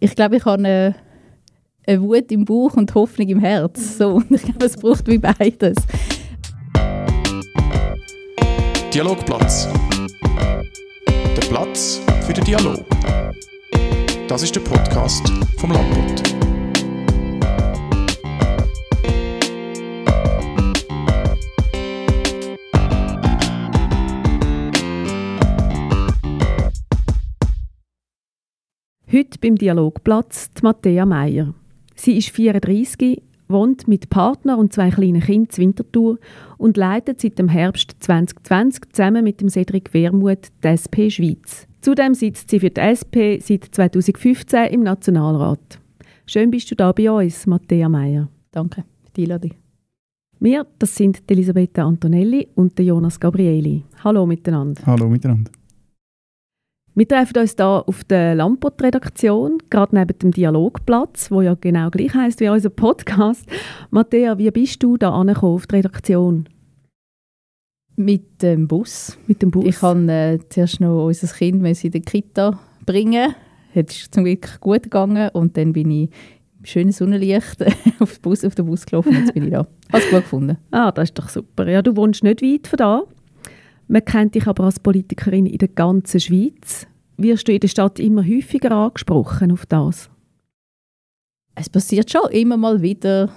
Ich glaube, ich habe eine, eine Wut im Bauch und Hoffnung im Herz. So, und ich glaube, es braucht wie beides. Dialogplatz. Der Platz für den Dialog. Das ist der Podcast vom Landbund. Heute beim Dialogplatz die Matthäa Meier. Sie ist 34, wohnt mit Partner und zwei kleinen Kindern in Winterthur und leitet seit dem Herbst 2020 zusammen mit dem Cedric Wermuth die SP Schweiz. Zudem sitzt sie für die SP seit 2015 im Nationalrat. Schön bist du da bei uns, Matthäa Meier. Danke für die Einladung. Wir, das sind Elisabetta Antonelli und Jonas Gabrieli. Hallo miteinander. Hallo miteinander. Wir treffen uns hier auf der Lampot-Redaktion, gerade neben dem Dialogplatz, wo ja genau gleich heißt wie unser Podcast. Matthäa, wie bist du da angekommen auf die Redaktion? Mit dem Bus. Mit dem Bus? Ich kann äh, zuerst noch unser Kind in die Kita bringen. Es ist zum Glück gut gegangen und dann bin ich im schönen Sonnenlicht auf, den Bus, auf den Bus gelaufen und jetzt bin ich da. Hast gut gefunden. Ah, das ist doch super. Ja, du wohnst nicht weit von da. Man kennt dich aber als Politikerin in der ganzen Schweiz. Wirst du in der Stadt immer häufiger angesprochen auf das? Es passiert schon immer mal wieder.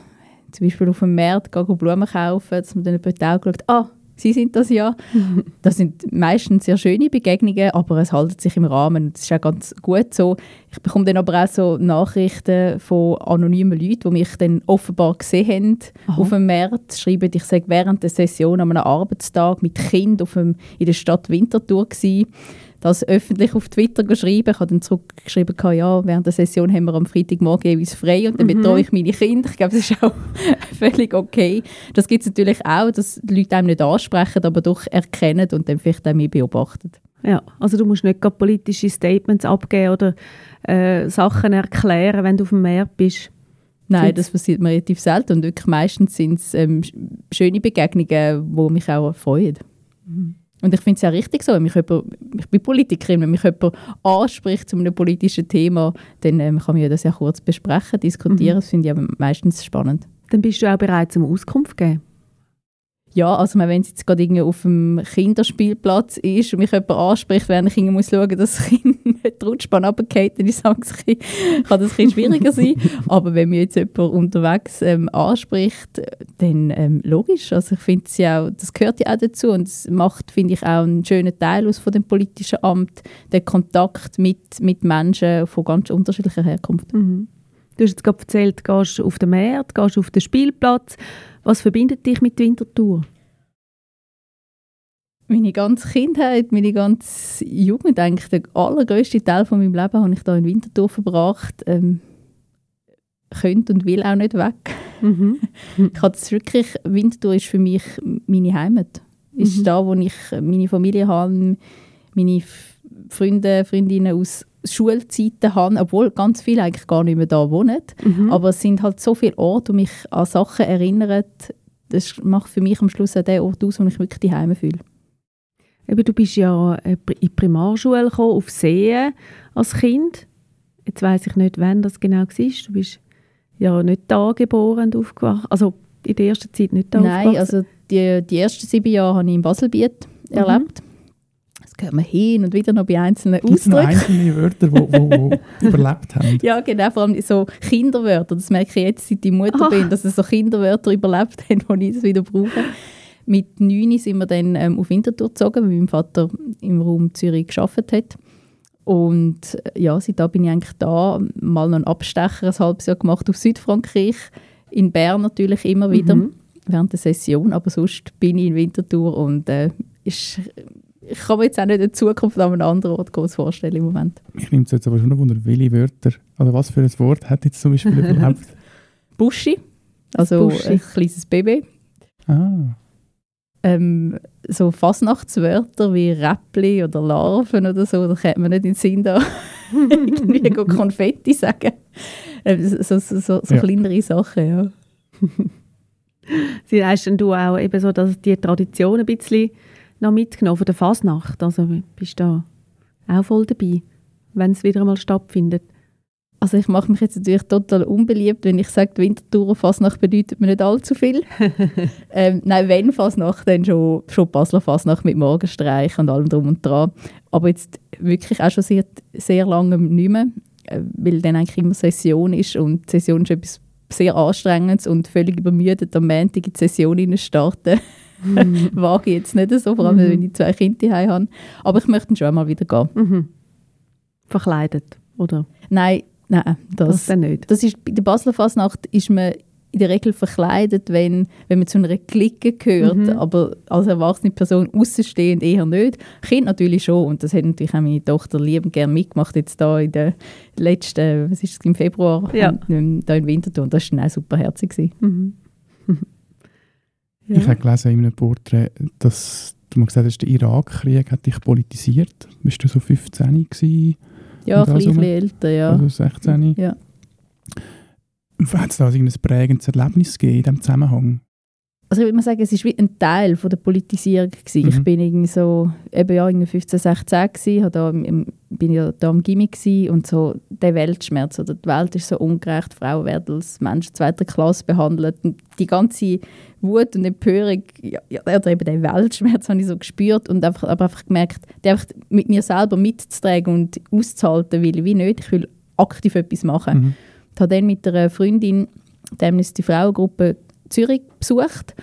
Zum Beispiel auf dem Markt gehen Blumen kaufen, dass man dann Augen schaut, ah, Sie sind das ja. Das sind meistens sehr schöne Begegnungen, aber es hält sich im Rahmen. Das ist auch ganz gut so. Ich bekomme dann aber auch so Nachrichten von anonymen Leuten, die mich dann offenbar gesehen haben Aha. auf dem Markt. Schreiben, ich sage während der Session an einem Arbeitstag mit Kind auf dem, in der Stadt Winterthur gewesen das öffentlich auf Twitter geschrieben. Ich habe dann zurückgeschrieben, ja, während der Session haben wir am Freitagmorgen jeweils frei und dann mhm. betreue ich meine Kinder. Ich glaube, das ist auch völlig okay. Das gibt es natürlich auch, dass die Leute einem nicht ansprechen, aber doch erkennen und dann vielleicht auch mich beobachten. Ja, also du musst nicht politische Statements abgeben oder äh, Sachen erklären, wenn du auf dem Meer bist. Nein, das passiert mir relativ selten und wirklich meistens sind es ähm, schöne Begegnungen, die mich auch freuen. Mhm. Und ich finde es ja richtig so, wenn mich jemand, ich bin Politikerin, wenn mich jemand anspricht zu einem politischen Thema, dann ähm, kann man ja das ja kurz besprechen, diskutieren. Mhm. Das finde ich ja meistens spannend. Dann bist du auch bereit, zum Auskunft zu geben? Ja, also wenn es jetzt gerade irgendwie auf dem Kinderspielplatz ist und mich jemand anspricht, während ich muss schauen dass das Kind nicht Rutschbahn runterfällt, dann ist es kann das ein schwieriger sein. Aber wenn mir jetzt jemand unterwegs ähm, anspricht, dann ähm, logisch. Also ich finde ja das gehört ja auch dazu und es macht, finde ich, auch einen schönen Teil aus von dem politischen Amt, der Kontakt mit, mit Menschen von ganz unterschiedlicher Herkunft. Mhm. Du hast jetzt gerade erzählt, du gehst auf den Markt, gehst auf den Spielplatz. Was verbindet dich mit Winterthur? Meine ganze Kindheit, meine ganze Jugend, eigentlich der allergrößte Teil von meinem Leben habe ich da in Winterthur verbracht. Ähm, könnte und will auch nicht weg. Mhm. ich habe wirklich, Winterthur ist für mich meine Heimat. Mhm. Ist da, wo ich meine Familie habe, meine Freunde, Freundinnen aus Schulzeiten habe, obwohl ganz viele eigentlich gar nicht mehr da wohnen. Mhm. Aber es sind halt so viele Orte, die mich an Sachen erinnern. Das macht für mich am Schluss auch den Ort aus, wo ich wirklich daheim fühle. Eben, du bist ja in die Primarschule gekommen, auf Seen als Kind. Jetzt weiß ich nicht, wann das genau war. Du bist ja nicht da geboren und aufgewacht. Also in der ersten Zeit nicht da Nein, also die, die ersten sieben Jahre habe ich in Baselbiet mhm. erlebt gehen wir hin und wieder noch bei einzelnen Gibt Ausdrücken. einzelne Wörter, die überlebt haben? Ja, genau, vor allem so Kinderwörter. Das merke ich jetzt, seit ich Mutter Ach. bin, dass es so Kinderwörter überlebt haben, die ich das wieder brauche. Mit neun sind wir dann ähm, auf Winterthur gezogen, weil mein Vater im Raum Zürich gearbeitet hat. Und äh, ja, seitdem bin ich eigentlich da, mal noch einen Abstecher ein halbes Jahr gemacht auf Südfrankreich, in Bern natürlich immer wieder, mhm. während der Session, aber sonst bin ich in Winterthur und äh, ist ich kann mir jetzt auch nicht in Zukunft an einem anderen Ort groß vorstellen im Moment. Ich nehme es jetzt aber schon noch wunder, welche Wörter, oder was für ein Wort hat jetzt zum Beispiel überlebt? Buschi, also Buschi. ein kleines Baby. Ah. Ähm, so Fasnachtswörter wie Räppli oder Larven oder so, da kennt man nicht in den Sinn, da irgendwie Konfetti sagen. Ähm, so so, so, so ja. kleinere Sachen, ja. Sie hast du auch eben so, dass die Tradition ein bisschen noch mitgenommen von der Fasnacht? Also bist du da auch voll dabei, wenn es wieder einmal stattfindet? Also ich mache mich jetzt natürlich total unbeliebt, wenn ich sage, die Winterthur Fasnacht bedeutet mir nicht allzu viel. ähm, nein, wenn Fasnacht, dann schon, schon Basler Fasnacht mit Morgenstreich und allem drum und dran. Aber jetzt wirklich auch schon seit sehr langem nicht mehr, äh, weil dann eigentlich immer Session ist und Session ist etwas sehr anstrengendes und völlig übermüdet am Montag in die Session starten. Mhm. Wage jetzt nicht so, vor allem wenn ich zwei Kinder daheim habe. Aber ich möchte schon einmal wieder gehen. Mhm. Verkleidet, oder? Nein, nein, Das, das, dann nicht. das ist, bei der Basler Fasnacht ist man in der Regel verkleidet, wenn, wenn man zu einer Clique gehört, Mhm. aber als erwachsene Person außenstehend eher nicht. Kind natürlich schon und das hat natürlich auch meine Tochter liebend gerne mitgemacht, jetzt da in der letzten, was ist es, im Februar, Ja. ähm, da in Winterthur und das war dann auch super herzig. Mhm. Ich habe gelesen in einem Porträt, dass du mal gesagt hast, der Irakkrieg hat dich politisiert. Bist du so 15 gewesen, Ja, ein bisschen älter, ja. also 16? ja. Hat es da irgendein prägendes Erlebnis gegeben in diesem Zusammenhang? Also ich würde mal sagen, es war wie ein Teil von der Politisierung. Gewesen. Ich Mhm. bin irgendwie so, eben ja, irgendwie 15, 16 gewesen, da bin ja da am Gimmick und so der Weltschmerz oder die Welt ist so ungerecht, Frauen werden als Menschen zweiter Klasse behandelt und die ganze Wut und Empörung, ja, oder eben den Weltschmerz habe ich so gespürt und einfach, aber einfach gemerkt, die einfach mit mir selber mitzutragen und auszuhalten will ich wie nicht, ich will aktiv etwas machen. Mhm. Ich habe dann mit einer Freundin die Amnesty Frauengruppe Zürich besucht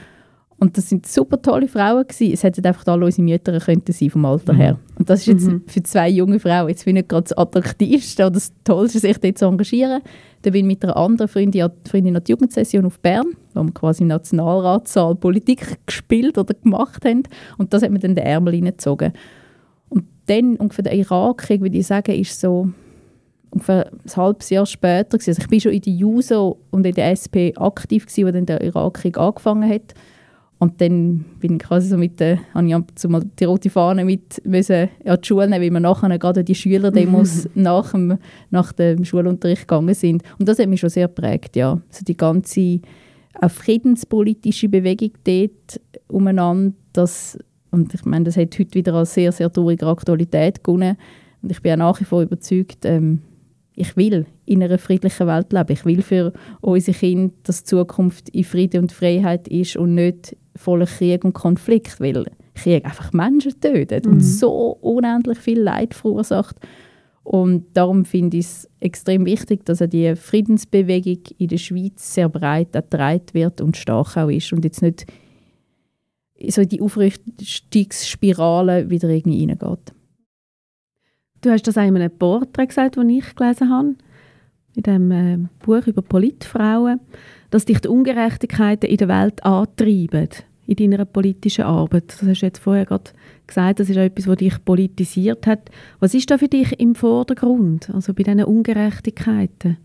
und das sind super tolle Frauen gewesen. Es hätten einfach alle unsere Mütter könnten sein vom Alter Mhm. her. Und das ist jetzt Mhm. für zwei junge Frauen jetzt wie nicht gerade das attraktivste oder das Tollste, sich dort zu engagieren. Dann bin ich mit einer anderen Freundin, Freundin an die Jugendsession auf Bern, wo wir quasi im Nationalratssaal Politik gespielt oder gemacht haben. Und das hat mir dann den Ärmel reingezogen. Und dann ungefähr der Irakkrieg, würde ich sagen, ist so ungefähr ein halbes Jahr später. Gewesen. Also ich bin schon in der JUSO und in der SP aktiv, gewesen, als dann der Irakkrieg angefangen hat. Und dann bin ich quasi so mit der, habe ich ab und zu mal die rote Fahne mit müssen an die Schule nehmen, weil wir nachher gerade die Schülerdemos nach, dem, nach dem Schulunterricht gegangen sind. Und das hat mich schon sehr geprägt, ja. Also die ganze auch friedenspolitische Bewegung dort umeinander, das, und ich meine, das hat heute wieder als sehr, sehr traurige Aktualität gewonnen. Und ich bin auch nach wie vor überzeugt, ähm, ich will in einer friedlichen Welt leben. Ich will für unsere Kinder, dass die Zukunft in Frieden und Freiheit ist und nicht voller Krieg und Konflikt, weil Krieg einfach Menschen tötet und so unendlich viel Leid verursacht. Und darum finde ich es extrem wichtig, dass die Friedensbewegung in der Schweiz sehr breit getragen wird und stark auch ist und jetzt nicht so in die Aufrüstungsspirale wieder irgendwie reingeht. Du hast das auch in einem Porträt gesagt, das ich gelesen habe, in dem äh, Buch über Politfrauen, dass dich die Ungerechtigkeiten in der Welt antreiben, in deiner politischen Arbeit. Das hast du jetzt vorher gerade gesagt, das ist auch etwas, was dich politisiert hat. Was ist da für dich im Vordergrund, also bei diesen Ungerechtigkeiten?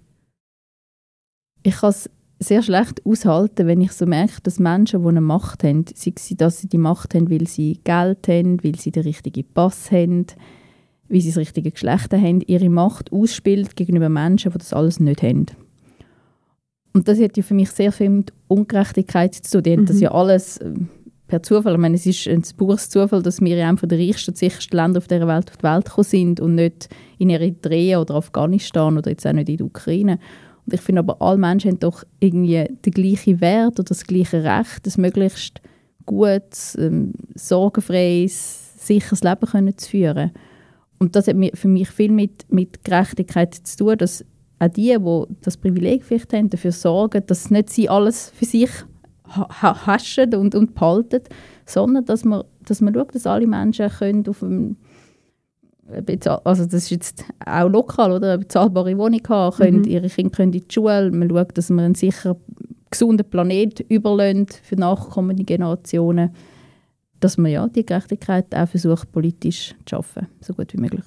ich kann es sehr schlecht aushalten, wenn ich so merke, dass Menschen, die eine Macht haben, sei es, dass sie die Macht haben, weil sie Geld haben, weil sie den richtigen Pass haben, weil sie das richtige Geschlecht haben, ihre Macht ausspielt gegenüber Menschen, die das alles nicht haben. Und das hat ja für mich sehr viel mit Ungerechtigkeit zu tun. Die haben das Mhm. ja alles äh, per Zufall. Ich meine, es ist ein pures Zufall, dass wir in einem der reichsten und sichersten Länder auf dieser Welt auf die Welt gekommen sind und nicht in Eritrea oder Afghanistan oder jetzt auch nicht in der Ukraine. Und ich finde aber, alle Menschen haben doch irgendwie den gleichen Wert oder das gleiche Recht, ein möglichst gutes, ähm, sorgenfreies, sicheres Leben können zu führen. Und das hat für mich viel mit, mit Gerechtigkeit zu tun, dass auch die, die das Privileg vielleicht haben, dafür sorgen, dass nicht sie alles für sich ha ha haschen und, und behalten, sondern dass man, dass man schaut, dass alle Menschen können auf einem bezahl- also das ist jetzt auch lokal, oder? Eine bezahlbare Wohnung haben, können, Mhm. ihre Kinder können in die Schule, man schaut, dass man einen sicher gesunden Planet überlässt für nachkommende Generationen, dass man ja die Gerechtigkeit auch versucht, politisch zu schaffen, so gut wie möglich.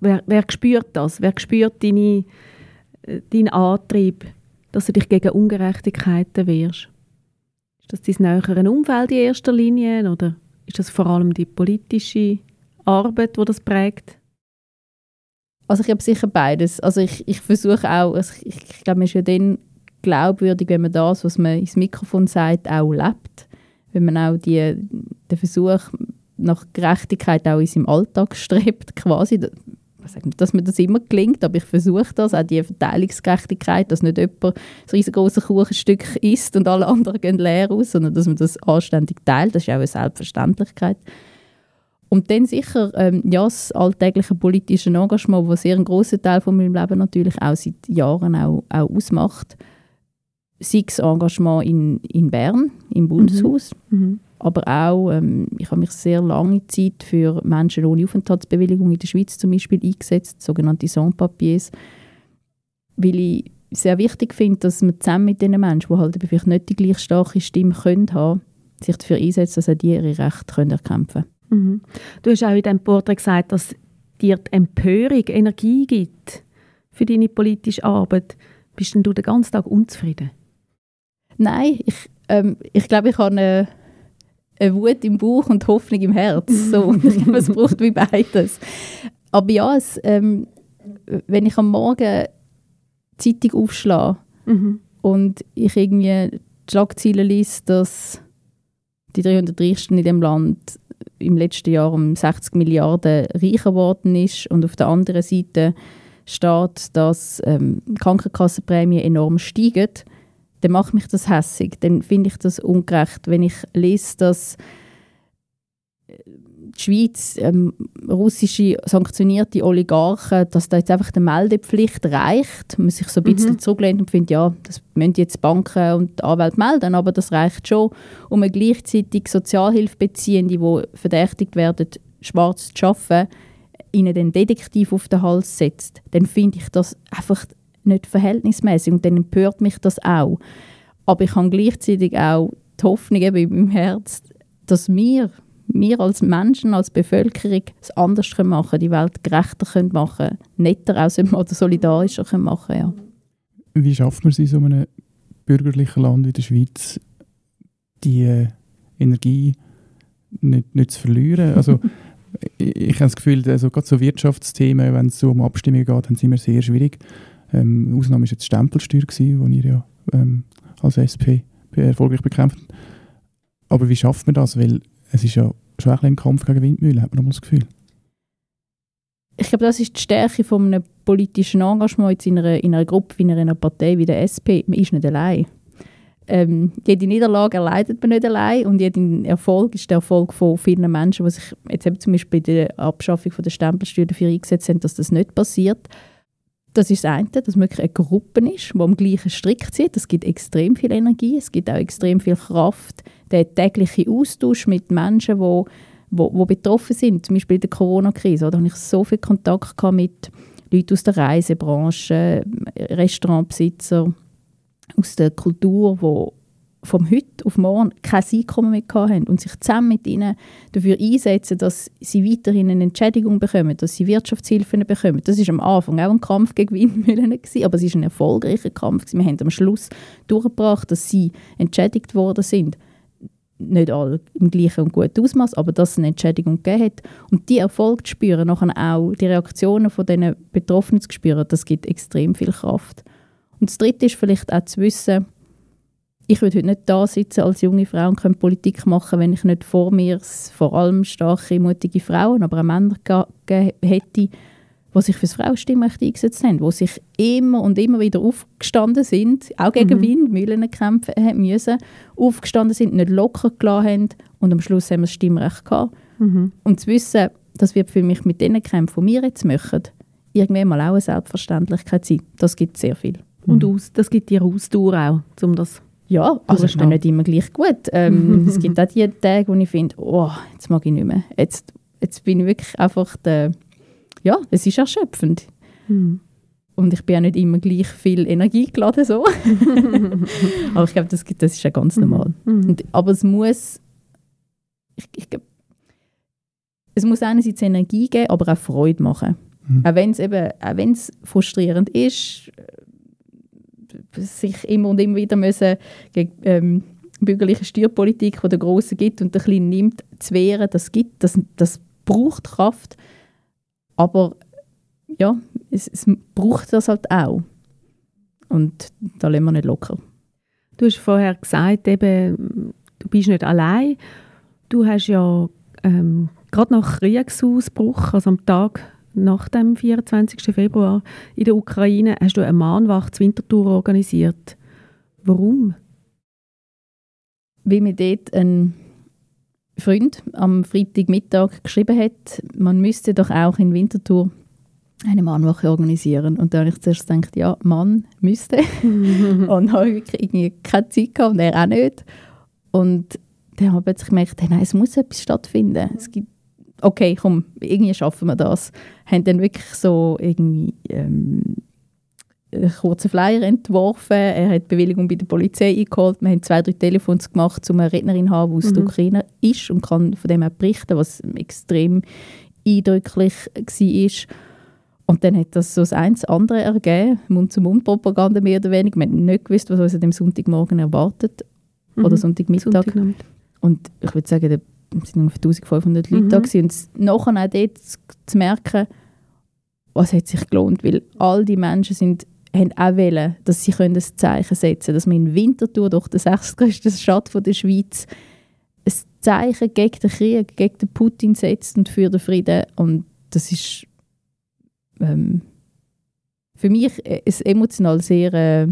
Wer, wer spürt das? Wer spürt deine, äh, deinen Antrieb, dass du dich gegen Ungerechtigkeiten wehrst? Ist das dein nähere Umfeld in erster Linie oder ist das vor allem die politische Arbeit, die das prägt? Also ich habe sicher beides. Also ich, ich versuche auch, also ich, ich glaube, man ist ja dann glaubwürdig, wenn man das, was man ins Mikrofon sagt, auch lebt. Wenn man auch die, den Versuch nach Gerechtigkeit auch in seinem Alltag strebt, quasi. Ich sage nicht, dass mir das immer gelingt, aber ich versuche das, auch die Verteilungsgerechtigkeit, dass nicht jemand ein riesengroßes Kuchenstück isst und alle anderen gehen leer aus, sondern dass man das anständig teilt. Das ist auch eine Selbstverständlichkeit. Und dann sicher ähm, ja, das alltägliche politische Engagement, das sehr einen grossen Teil von meinem Leben natürlich auch seit Jahren auch, auch ausmacht. Sei es Engagement in, in Bern, im Bundeshaus, Mhm. Aber auch, ähm, ich habe mich sehr lange Zeit für Menschen ohne Aufenthaltsbewilligung in der Schweiz zum Beispiel eingesetzt, sogenannte Sans-Papiers, weil ich sehr wichtig finde, dass man zusammen mit diesen Menschen, die halt vielleicht nicht die gleich starke Stimme können haben, sich dafür einsetzt, dass auch die ihre Rechte können erkämpfen Mhm. Du hast auch in diesem Porträt gesagt, dass dir die Empörung Energie gibt für deine politische Arbeit. Bist denn du den ganzen Tag unzufrieden? Nein, ich, ähm, ich glaube, ich habe eine, eine Wut im Bauch und Hoffnung im Herz. So. ich glaube, es braucht wie beides. Aber ja, es, ähm, wenn ich am Morgen die Zeitung aufschlage Mhm. und ich irgendwie die Schlagzeilen lese, dass die 300 Reichsten in dem Land im letzten Jahr um 60 Milliarden reicher geworden ist und auf der anderen Seite steht, dass ähm, Krankenkassenprämien enorm steigen, dann macht mich das hässig. Dann finde ich das ungerecht. Wenn ich lese, dass äh, die Schweiz ähm, russische sanktionierte Oligarchen, dass da jetzt einfach die Meldepflicht reicht, man sich so ein bisschen Mhm. zurücklehnt und findet, ja, das müssen jetzt Banken und die Anwälte melden, aber das reicht schon, um eine gleichzeitig Sozialhilfebeziehende, die verdächtigt werden, schwarz zu arbeiten, ihnen den Detektiv auf den Hals setzt, dann finde ich das einfach nicht verhältnismäßig und dann empört mich das auch. Aber ich habe gleichzeitig auch die Hoffnung eben in meinem Herz, dass wir, wir als Menschen, als Bevölkerung es anders können machen die Welt gerechter können machen netter auch oder solidarischer können machen ja. Wie schafft man es in so einem bürgerlichen Land wie der Schweiz, die äh, Energie nicht, nicht zu verlieren? Also, ich, habe das Gefühl, also, gerade so Wirtschaftsthemen, wenn es so um Abstimmungen geht, dann sind wir sehr schwierig. Ähm, Ausnahme war jetzt die Stempelsteuer, gewesen, die ihr ja ähm, als SP erfolgreich bekämpft. Aber wie schafft man das? Weil es ist ja schon ein, ein Kampf gegen Windmühlen, hat man das Gefühl. Ich glaube, das ist die Stärke von einem politischen Engagement in einer, in einer Gruppe, in einer Partei wie der SP. Man ist nicht allein. Ähm, jede Niederlage erleidet man nicht allein und jeder Erfolg ist der Erfolg von vielen Menschen, die sich jetzt zum Beispiel bei der Abschaffung von der Stempelsteuer dafür eingesetzt haben, dass das nicht passiert. Das ist das eine, dass wirklich eine Gruppe ist, die am gleichen Strick zieht. Es gibt extrem viel Energie, es gibt auch extrem viel Kraft. Der tägliche Austausch mit Menschen, die wo, wo betroffen sind, zum Beispiel in der Corona-Krise. Da hatte ich so viel Kontakt mit Leuten aus der Reisebranche, Restaurantbesitzer, aus der Kultur, die vom heute auf morgen kein Einkommen mehr haben und sich zusammen mit ihnen dafür einsetzen, dass sie weiterhin eine Entschädigung bekommen, dass sie Wirtschaftshilfen bekommen. Das war am Anfang auch ein Kampf gegen Windmühlen, aber es war ein erfolgreicher Kampf. Wir haben am Schluss durchgebracht, dass sie entschädigt worden sind. Nicht alle im gleichen und guten Ausmaß, aber dass es eine Entschädigung gegeben hat. Und die Erfolg zu spüren, nachher auch die Reaktionen von den Betroffenen zu spüren, das gibt extrem viel Kraft. Und das Dritte ist vielleicht auch zu wissen, ich würde heute nicht da sitzen als junge Frau und könnte Politik machen, wenn ich nicht vor mir vor allem starke, mutige Frauen, aber auch Männer hätte, die sich für das Frauenstimmrecht eingesetzt haben, die sich immer und immer wieder aufgestanden sind, auch gegen Mhm. Windmühlen kämpfen haben müssen, aufgestanden sind, nicht locker gelassen haben und am Schluss haben wir das Stimmrecht gehabt. Mhm. Und zu wissen, das wird für mich mit den Kämpfen, die wir jetzt machen, irgendwann mal auch eine Selbstverständlichkeit sein. Das gibt sehr viel. Und aus, das gibt dir Ausdauer auch, um das Ja, also ist mir nicht immer gleich gut. Ähm, es gibt auch die Tage, wo ich finde, oh, jetzt mag ich nicht mehr. Jetzt, jetzt bin ich wirklich einfach der, ja, es ist erschöpfend. Mhm. Und ich bin auch nicht immer gleich viel Energie geladen so. aber ich glaube, das, das ist ja ganz normal. Mhm. Und, aber es muss, ich, ich glaub, es muss einerseits Energie geben, aber auch Freude machen. Mhm. Auch wenn es eben, auch wenn es frustrierend ist, sich immer und immer wieder müssen gegen ähm, bürgerliche Steuerpolitik, die der Große gibt und der Kleine nimmt, zu wehren, das gibt, das, das braucht Kraft. Aber ja, es, es braucht das halt auch. Und da lassen wir nicht locker. Du hast vorher gesagt, eben, du bist nicht allein. Du hast ja ähm, gerade nach Kriegsausbruch, also am Tag nach dem 24. Februar in der Ukraine hast du eine Mahnwacht zur Winterthur organisiert. Warum? Weil mir dort ein Freund am Freitagmittag geschrieben hat, man müsste doch auch in Winterthur eine Mahnwache organisieren. Und da habe ich zuerst gedacht, ja, Mann müsste. und habe wirklich irgendwie keine Zeit gehabt und er auch nicht. Und dann habe ich plötzlich gemerkt, hey, nein, es muss etwas stattfinden. Es gibt, okay, komm, irgendwie schaffen wir das. Haben dann wirklich so irgendwie ähm, einen kurzen Flyer entworfen. Er hat die Bewilligung bei der Polizei eingeholt. Wir haben zwei, drei Telefons gemacht, um eine Rednerin zu haben, die aus Mhm. der Ukraine ist und kann von dem auch berichten, was extrem eindrücklich war. Und dann hat das so das eins andere ergeben, Mund-zu-Mund-Propaganda mehr oder weniger. Wir haben nicht gewusst, was uns dem Sonntagmorgen erwartet oder Mhm. Sonntagmittag. Sonntagnachmittag. Und ich würde sagen, da sind ungefähr 1500 Leute da Mhm. gewesen. Und nachher auch dort zu, merken, was hat sich gelohnt, weil all die Menschen sind, haben auch wollen, dass sie können ein Zeichen setzen können, dass man in Winterthur, doch der sechstgrößte Stadt von der Schweiz, ein Zeichen gegen den Krieg, gegen den Putin setzt und für den Frieden. Und das ist ähm, für mich äh, ein emotional sehr, äh,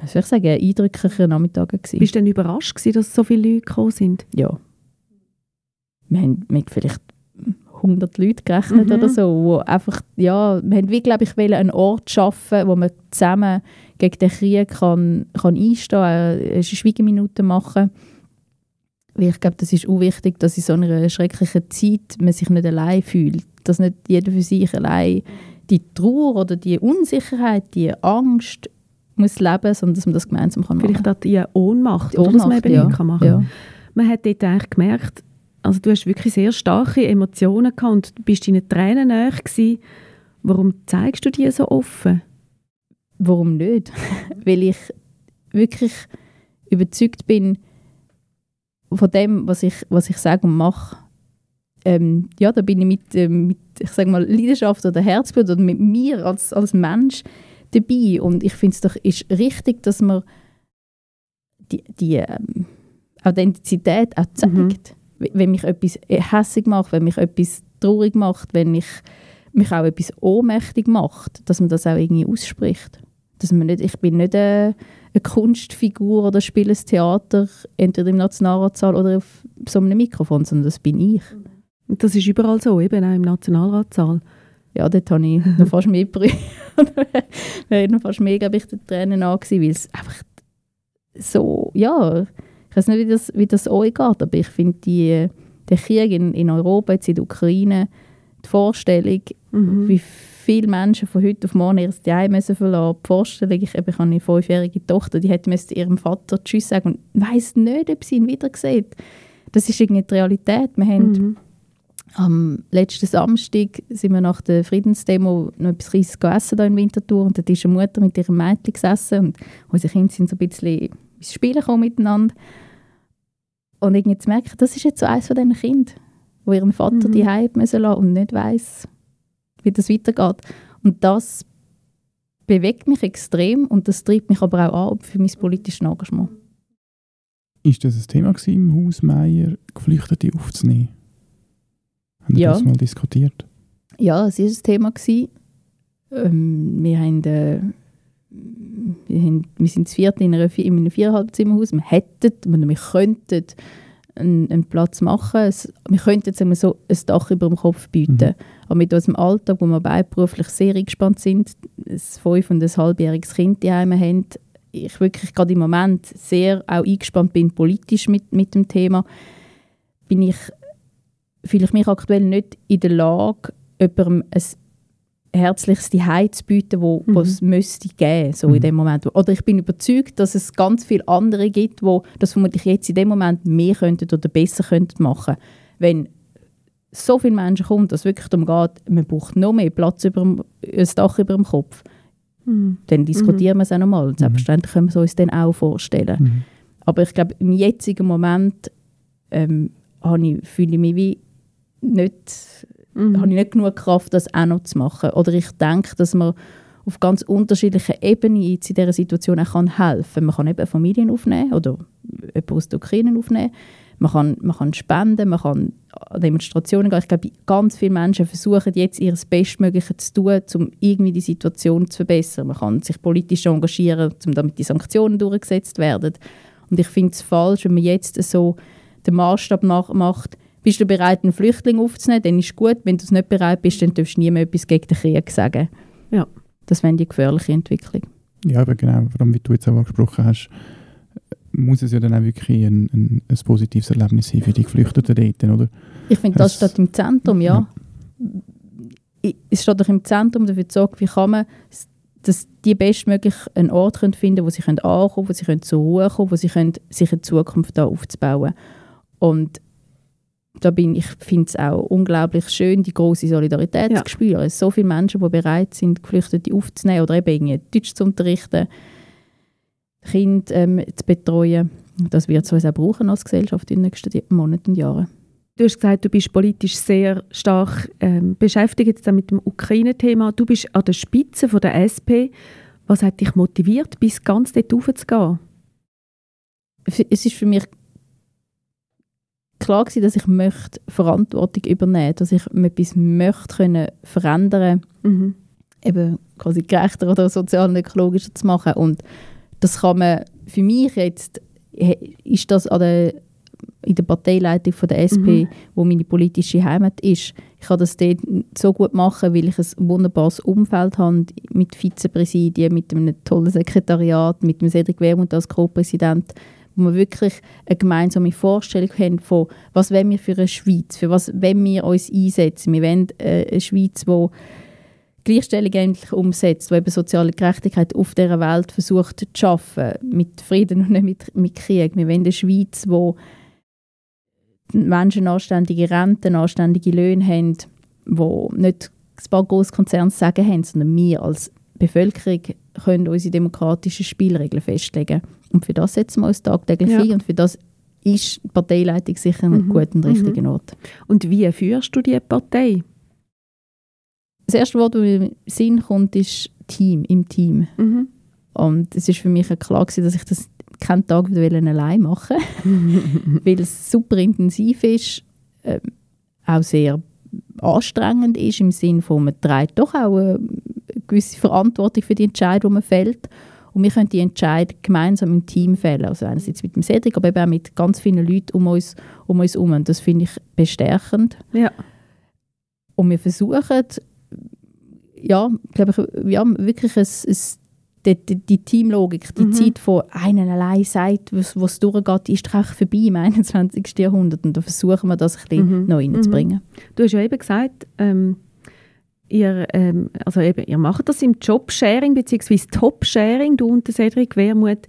was soll ich sagen, eindrücklicher Nachmittag gewesen. Bist du denn überrascht gewesen, dass so viele Leute gekommen sind? Ja. Wir haben mit vielleicht 100 Leuten gerechnet Mhm. oder so, wo einfach, ja, wir haben wie, glaube ich, einen Ort schaffen, wo man zusammen gegen den Krieg kann, kann einstehen kann, eine Schweigeminute machen. Weil ich glaube, das ist auch wichtig, dass in so einer schrecklichen Zeit man sich nicht allein fühlt. Dass nicht jeder für sich allein die Trauer oder die Unsicherheit, die Angst muss leben, sondern dass man das gemeinsam kann machen Vielleicht auch die Ohnmacht, Die oder, dass man Ohnmacht, eben ja. nichts machen kann. Ja. Man hat dort eigentlich gemerkt, also du hast wirklich sehr starke Emotionen gehabt und du bist deinen Tränen nahe gewesen. Warum zeigst du die so offen? Warum nicht? Weil ich wirklich überzeugt bin von dem, was ich, was ich sage und mache. Ähm, ja, da bin ich mit, ähm, mit ich sag mal, Leidenschaft oder Herzblut oder mit mir als, als Mensch dabei. Und ich finde es doch ist richtig, dass man die, die ähm, Authentizität auch zeigt. Mhm. Wenn mich etwas hässig macht, wenn mich etwas traurig macht, wenn mich, mich auch etwas ohnmächtig macht, dass man das auch irgendwie ausspricht. Dass man nicht, ich bin nicht eine, eine Kunstfigur oder spiele ein Theater, entweder im Nationalratssaal oder auf so einem Mikrofon, sondern das bin ich. Das ist überall so, eben auch im Nationalratssaal. Ja, dort habe ich noch fast mehr berührt. Wäre noch fast mehr, glaube ich, die Tränen an weil es einfach so, ja, ich weiß nicht, wie das, wie das euch geht, aber ich finde, die, der Krieg in, in Europa, jetzt in der Ukraine, die Vorstellung, Mhm. wie viele Menschen von heute auf morgen ihr Zuhause müssen verlassen Die Vorstellung, ich, eben, ich habe eine fünfjährige Tochter, die hätte müsste ihrem Vater Tschüss sagen und weiss nicht, ob sie ihn wieder sieht. Das ist irgendwie die Realität. Wir haben Mhm. Am letzten Samstag sind wir nach der Friedensdemo noch etwas Kleines essen hier in Winterthur und dort ist eine Mutter mit ihrem Mädchen gesessen und unsere Kinder sind so ein bisschen ins Spielen gekommen miteinander. Und irgendwie zu merken, das ist jetzt so eines von diesen Kindern, wo ihren Vater Mhm. die Heim müssen lassen und nicht weiß, wie das weitergeht. Und das bewegt mich extrem und das treibt mich aber auch an für mein politisches Engagement. Ist das ein Thema gewesen, im Haus Meier, Geflüchtete aufzunehmen? Haben wir Ja. das mal diskutiert? Ja, es war ein Thema. Gewesen. Ähm, wir, haben, äh, wir, haben, wir sind zu viert in, einer, in einem Viereinhalbzimmerhaus. Wir hätten, wir, wir könnten einen, einen Platz machen. Es, wir könnten sagen wir so, ein Dach über dem Kopf bieten. Aber mit unserem Alltag, wo wir beide beruflich sehr eingespannt sind, ein fünf- und ein halbjähriges Kind daheim haben, ich wirklich gerade im Moment sehr auch eingespannt bin politisch mit, mit dem Thema, bin ich fühle ich mich aktuell nicht in der Lage, jemandem ein herzliches Zuhause zu bieten, wo, Mhm. es müsste geben, so Mhm. in dem Moment. Oder ich bin überzeugt, dass es ganz viele andere gibt, wo das vermutlich jetzt in dem Moment mehr könnten oder besser könnten machen. Wenn so viele Menschen kommen, dass es wirklich darum geht, man braucht noch mehr Platz über dem, ein Dach über dem Kopf, Mhm. dann diskutieren wir es auch nochmal. Und selbstverständlich können wir es uns dann auch vorstellen. Mhm. Aber ich glaube, im jetzigen Moment ähm, ich, fühle ich mich wie nicht, Mhm. habe ich nicht genug Kraft, das auch noch zu machen. Oder ich denke, dass man auf ganz unterschiedlichen Ebenen jetzt in dieser Situation auch kann helfen kann. Man kann eben Familien aufnehmen oder jemanden aus der Ukraine aufnehmen. Man kann, man kann spenden, man kann an Demonstrationen gehen. Ich glaube, ganz viele Menschen versuchen jetzt, ihr Bestmögliche zu tun, um irgendwie die Situation zu verbessern. Man kann sich politisch engagieren, um damit die Sanktionen durchgesetzt werden. Und ich finde es falsch, wenn man jetzt so den Maßstab macht, bist du bereit, einen Flüchtling aufzunehmen, dann ist gut. Wenn du es nicht bereit bist, dann darfst du niemand etwas gegen den Krieg sagen. Ja. Das wäre eine gefährliche Entwicklung. Ja, aber genau, vor allem wie du jetzt auch angesprochen hast, muss es ja dann auch wirklich ein, ein, ein positives Erlebnis sein für die Geflüchteten dort, oder? Ich finde, das steht im Zentrum, ja. ja. Es steht doch im Zentrum dafür zu sorgen, wie kann man dass die bestmöglich einen Ort können finden können, wo sie können ankommen können, wo sie können zur Ruhe kommen wo sie können, sich eine Zukunft da aufzubauen. Und da bin ich finde es auch unglaublich schön, die große Solidarität ja. zu spüren. So viele Menschen, die bereit sind, Geflüchtete aufzunehmen oder eben Deutsch zu unterrichten, Kinder ähm, zu betreuen. Das wird es uns auch brauchen als Gesellschaft in den nächsten Monaten und Jahren. Du hast gesagt, du bist politisch sehr stark ähm, beschäftigt mit dem Ukraine-Thema. Du bist an der Spitze von der SP. Was hat dich motiviert, bis ganz dort raufzugehen? Es ist für mich klar gewesen, dass ich möchte Verantwortung übernehmen möchte, dass ich etwas möchte können verändern mhm. eben quasi gerechter oder sozial und ökologischer zu machen. Und das kann man für mich jetzt, ist das an der, in der Parteileitung von der SP, mhm. wo meine politische Heimat ist. Ich kann das dort so gut machen, weil ich ein wunderbares Umfeld habe mit Vizepräsidien, mit einem tollen Sekretariat, mit dem Cedric Wermut als Co-Präsident wo wir wirklich eine gemeinsame Vorstellung haben von, was wollen wir für eine Schweiz, für was wollen wir uns einsetzen. Wir wollen äh, eine Schweiz, die Gleichstellung endlich umsetzt, die eben soziale Gerechtigkeit auf dieser Welt versucht zu schaffen, mit Frieden und nicht mit, mit Krieg. Wir wollen eine Schweiz, wo Menschen anständige Renten, anständige Löhne haben, wo nicht ein paar Großkonzerne sagen haben, sondern wir als Bevölkerung können unsere demokratischen Spielregeln festlegen. Und für das setzen wir uns tagtäglich ja. ein und für das ist die Parteileitung sicher ein mhm. guter und richtiger mhm. Ort. Und wie führst du die Partei? Das erste Wort, das mir in den Sinn kommt, ist Team, im Team. Mhm. Und es ist für mich klar gewesen, dass ich das keinen Tag allein machen weil es super intensiv ist, äh, auch sehr anstrengend ist, im Sinne von, man trägt doch auch eine gewisse Verantwortung für die Entscheidung, die man fällt. Und wir können die Entscheidung gemeinsam im Team fällen. Also einerseits mit dem Cedric, aber eben auch mit ganz vielen Leuten um uns um. Uns um. Und das finde ich bestärkend. Ja. Und wir versuchen, ja, glaube ich, ja, wirklich ein, ein die, die, die, Teamlogik, die mhm. Zeit von einem allein sagt, was es durchgeht, ist doch vorbei im 21. Jahrhundert. Und da versuchen wir das ein bisschen mhm. noch reinzubringen. Mhm. Du hast ja eben gesagt, ähm, ihr, ähm, also eben, ihr macht das im Jobsharing bzw. Top-Sharing, du und Cedric Wermuth.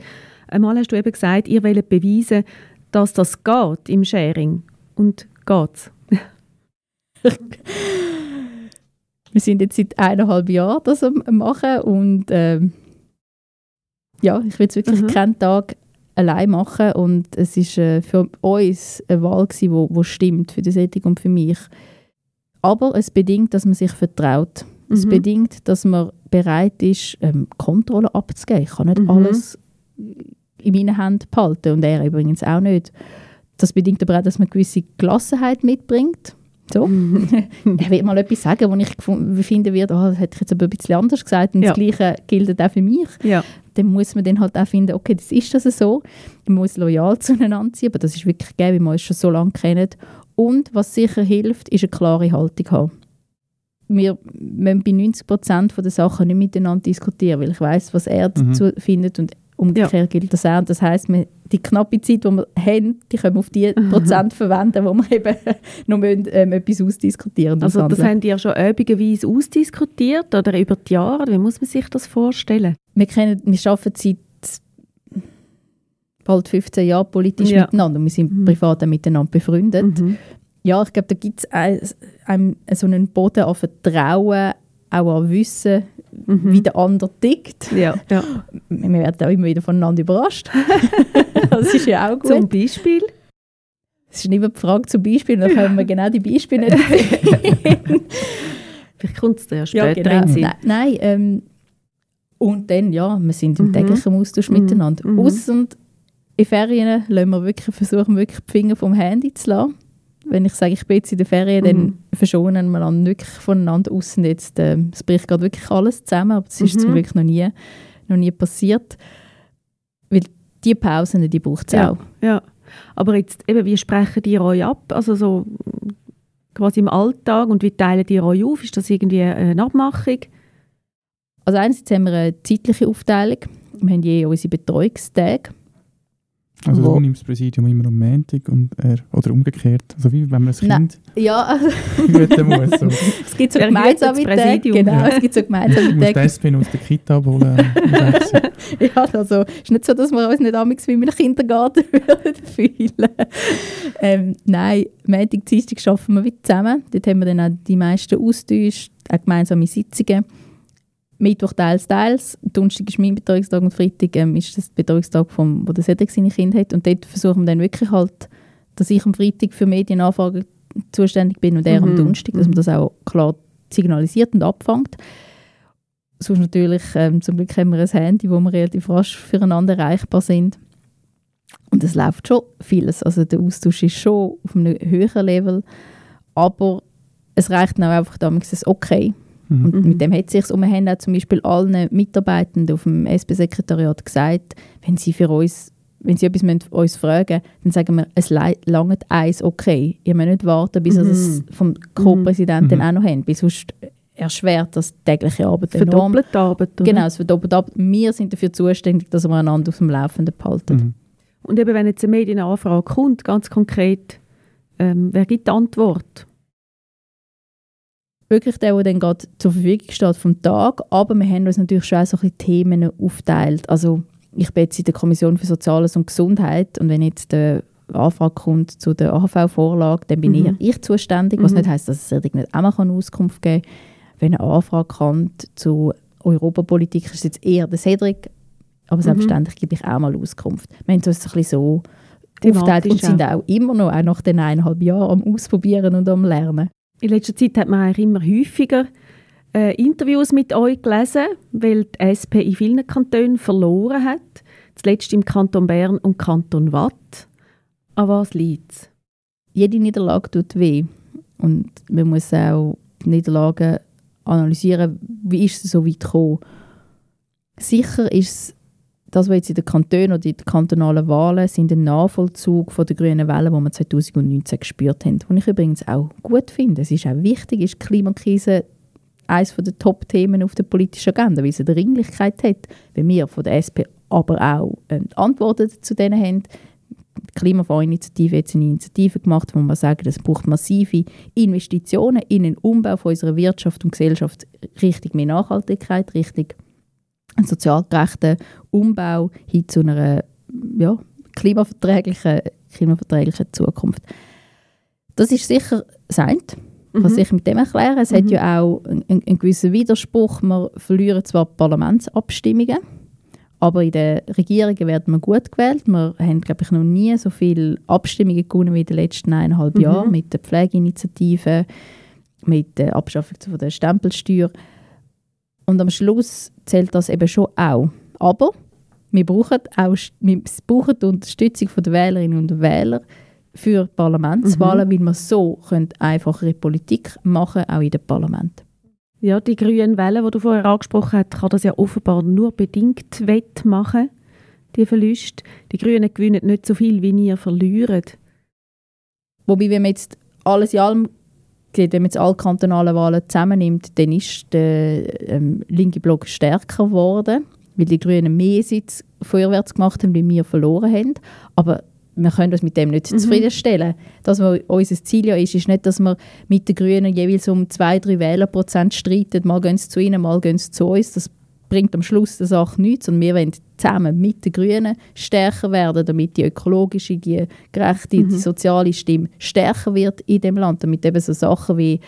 Einmal hast du eben gesagt, ihr wollt beweisen, dass das geht im Sharing. Und geht's? Wir sind jetzt seit eineinhalb Jahren das am machen und ähm, ja, ich will es wirklich mhm. keinen Tag allein machen und es ist äh, für uns eine Wahl gewesen, wo, wo stimmt für die Sättigung und für mich. Aber es bedingt, dass man sich vertraut. Mhm. Es bedingt, dass man bereit ist, ähm, Kontrolle abzugeben. Ich kann nicht mhm. alles in meinen Händen behalten und er übrigens auch nicht. Das bedingt aber auch, dass man eine gewisse Gelassenheit mitbringt. So. ich will mal etwas sagen, wo ich finde, wird, oh, das hätte ich jetzt aber ein bisschen anders gesagt und ja. das Gleiche gilt auch für mich. Ja. Dann muss man dann halt auch finden, okay, das ist das so. Man muss loyal zueinander sein, aber das ist wirklich gegeben, wie wir uns schon so lange kennen. Und was sicher hilft, ist eine klare Haltung haben. Wir müssen bei 90 Prozent der Sachen nicht miteinander diskutieren, weil ich weiß, was er mhm. dazu findet und umgekehrt ja. gilt das auch. das heißt, die knappe Zeit, die wir haben, die können wir auf die mhm. Prozent verwenden, wo wir eben noch müssen, ähm, etwas ausdiskutieren Also das haben die ja schon üblicherweise ausdiskutiert oder über die Jahre? Wie muss man sich das vorstellen? Wir, kennen, wir arbeiten seit bald 15 Jahren politisch ja. miteinander. Wir sind mhm. privat auch miteinander befreundet. Mhm. Ja, ich glaube, da gibt es ein, so einen Boden an Vertrauen, auch an Wissen, mhm. wie der andere tickt. Ja. ja. Wir werden auch immer wieder voneinander überrascht. das ist ja auch gut. Zum Beispiel? Das ist nicht mehr die Frage zum Beispiel, dann können wir genau die Beispiele nicht Vielleicht kommt es ja später ja, genau. Nein, nein ähm, und dann, ja, wir sind im mhm. täglichen Austausch mhm. miteinander. Mhm. Ausser in Ferien lassen wir wirklich, versuchen wir wirklich die Finger vom Handy zu lassen. Wenn ich sage, ich bin jetzt in den Ferien, Mhm. dann verschonen wir dann wirklich voneinander aus. Und jetzt, äh, es bricht gerade wirklich alles zusammen, aber das ist Mhm. zum Glück noch nie, noch nie passiert. Weil die Pausen, die braucht es Ja. auch. Ja. Aber jetzt eben, wie sprechen die euch ab? Also so quasi im Alltag und wie teilen die euch auf? Ist das irgendwie eine Abmachung? Also einerseits haben wir eine zeitliche Aufteilung. Wir haben je unsere Betreuungstage. Also Wo- du nimmst das Präsidium immer am Montag und er, oder umgekehrt. Also wie wenn man ein Nein. Kind Ja, also, hüten muss. So. es gibt so gemeinsame Tage. Genau, Ja. es gibt so gemeinsame Du musst die Tage. Aus der Kita abholen. Ja, also es ist nicht so, dass wir uns nicht amigs wie im Kindergarten fühlen. ähm, nein, Montag, Dienstag arbeiten wir wieder zusammen. Dort haben wir dann auch die meisten Austausche, auch gemeinsame Sitzungen. Mittwoch teils, teils. Donnerstag ist mein Betreuungstag und Freitag ähm, ist das der Betreuungstag, vom, wo der Cedric seine Kinder hat. Und dort versuchen wir dann wirklich halt, dass ich am Freitag für Medienanfragen zuständig bin und er am Mhm. Donnerstag, dass man das auch klar signalisiert und abfängt. Sonst natürlich, ähm, zum Glück haben wir ein Handy, wo wir relativ rasch füreinander erreichbar sind. Und es läuft schon vieles. Also der Austausch ist schon auf einem höheren Level, aber es reicht dann auch einfach damals ein Okay. Mhm. Und Mhm. mit dem hat sich und wir haben auch zum Beispiel allen Mitarbeitenden auf dem SP-Sekretariat gesagt, wenn sie für uns, wenn sie etwas müssen uns fragen dann sagen wir, es langt eins okay. Ihr müsst nicht warten, bis ihr Mhm. es vom Co-Präsidenten Mhm. auch noch habt, weil sonst erschwert das die tägliche Arbeit enorm. Verdoppelt die Arbeit, oder? Genau, es verdoppelt ab. Wir sind dafür zuständig, dass wir einander auf dem Laufenden behalten. Mhm. Und eben, wenn jetzt eine Medienanfrage kommt, ganz konkret, ähm, wer gibt die Antwort? Wirklich der, der dann gerade zur Verfügung steht vom Tag, aber wir haben uns natürlich schon auch so ein bisschen Themen aufteilt. Also ich bin jetzt in der Kommission für Soziales und Gesundheit und wenn jetzt der Anfrage kommt zu der AHV-Vorlage, dann bin Mhm. ich zuständig, was Mhm. nicht heisst, dass es nicht auch mal Auskunft geben kann. Wenn eine Anfrage kommt zu Europapolitik, ist es jetzt eher der Cedric, aber Mhm. selbstverständlich gebe ich auch mal Auskunft. Wir haben uns ein bisschen so aufgeteilt und sind auch immer noch, auch nach den eineinhalb Jahren, am Ausprobieren und am Lernen. In letzter Zeit hat man eigentlich immer häufiger äh, Interviews mit euch gelesen, weil die SP in vielen Kantonen verloren hat. Zuletzt im Kanton Bern und Kanton Watt. An was liegt es? jede Niederlage tut weh. Und man muss auch die Niederlagen analysieren, wie ist es so weit gekommen. Sicher ist es, das, was jetzt in den Kantonen oder in den kantonalen Wahlen sind ein Nachvollzug von der grünen Welle, die wir 2019 gespürt haben. Und ich übrigens auch gut finde. Es ist auch wichtig, ist die Klimakrise eines der Top-Themen auf der politischen Agenda, weil sie eine Dringlichkeit hat. Wenn wir von der SP aber auch die Antworten zu denen haben, die Klimafondsinitiative hat eine Initiative gemacht, wo man sagt, es braucht massive Investitionen in den Umbau von unserer Wirtschaft und Gesellschaft Richtung mehr Nachhaltigkeit, Richtung einen sozial gerechten Umbau hin zu einer ja, klimaverträglichen, klimaverträglichen Zukunft. Das ist sicher. Ich kann Mhm. sicher mit dem erklären. Es hat ja auch einen, einen gewissen Widerspruch. Wir verlieren zwar Parlamentsabstimmungen, aber in den Regierungen werden wir gut gewählt. Wir haben, glaube ich, noch nie so viele Abstimmungen gewonnen wie in den letzten eineinhalb Mhm. Jahren mit der Pflegeinitiative, mit der Abschaffung der Stempelsteuer. Und am Schluss zählt das eben schon auch. Aber wir brauchen, auch, wir brauchen die Unterstützung der Wählerinnen und Wähler für Parlamentswahlen, weil wir so können einfachere Politik machen auch in den Parlament. Ja, die grünen Welle, die du vorher angesprochen hast, kann das ja offenbar nur bedingt wettmachen, die Verluste. Die Grünen gewinnen nicht so viel, wie ihr verliert. Wobei, wenn man jetzt alles in allem sieht, wenn man jetzt alle kantonalen Wahlen zusammennimmt, dann ist der ähm, linke Block stärker geworden, weil die Grünen mehr Sitz vorwärts gemacht haben, wie wir verloren haben. Aber wir können uns mit dem nicht Mhm. zufriedenstellen. Das, was unser Ziel ja ist, ist nicht, dass wir mit den Grünen jeweils um zwei, drei Wählerprozent streiten. Mal gehen sie zu ihnen, mal gehen sie zu uns. Das bringt am Schluss der Sache nichts. Und wir wollen zusammen mit den Grünen stärker werden, damit die ökologische, die gerechte, die soziale Stimme stärker wird in dem Land. Damit eben so Sachen wie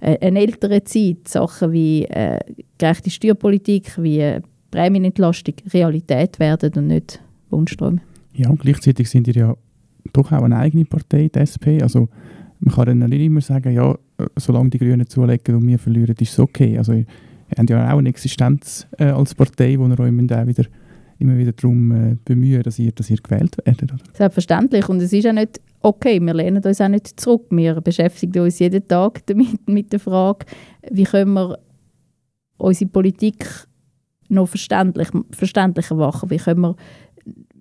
äh, eine ältere Zeit, Sachen wie äh, gerechte Steuerpolitik, wie äh, Prämienentlastung Realität werden und nicht Wunschträume. Ja, und gleichzeitig sind ihr ja doch auch eine eigene Partei, die SP. Also man kann dann nicht immer sagen, ja, äh, solange die Grünen zulegen und wir verlieren, ist es okay. Also ihr habt ja auch eine Existenz äh, als Partei, wo ihr euch auch wieder immer wieder darum äh, bemühen, dass ihr, dass ihr gewählt werdet. Oder? Selbstverständlich. Und es ist auch nicht okay, wir lehnen uns auch nicht zurück. Wir beschäftigen uns jeden Tag damit, mit der Frage, wie können wir unsere Politik noch verständlich, verständlicher machen. Wie können wir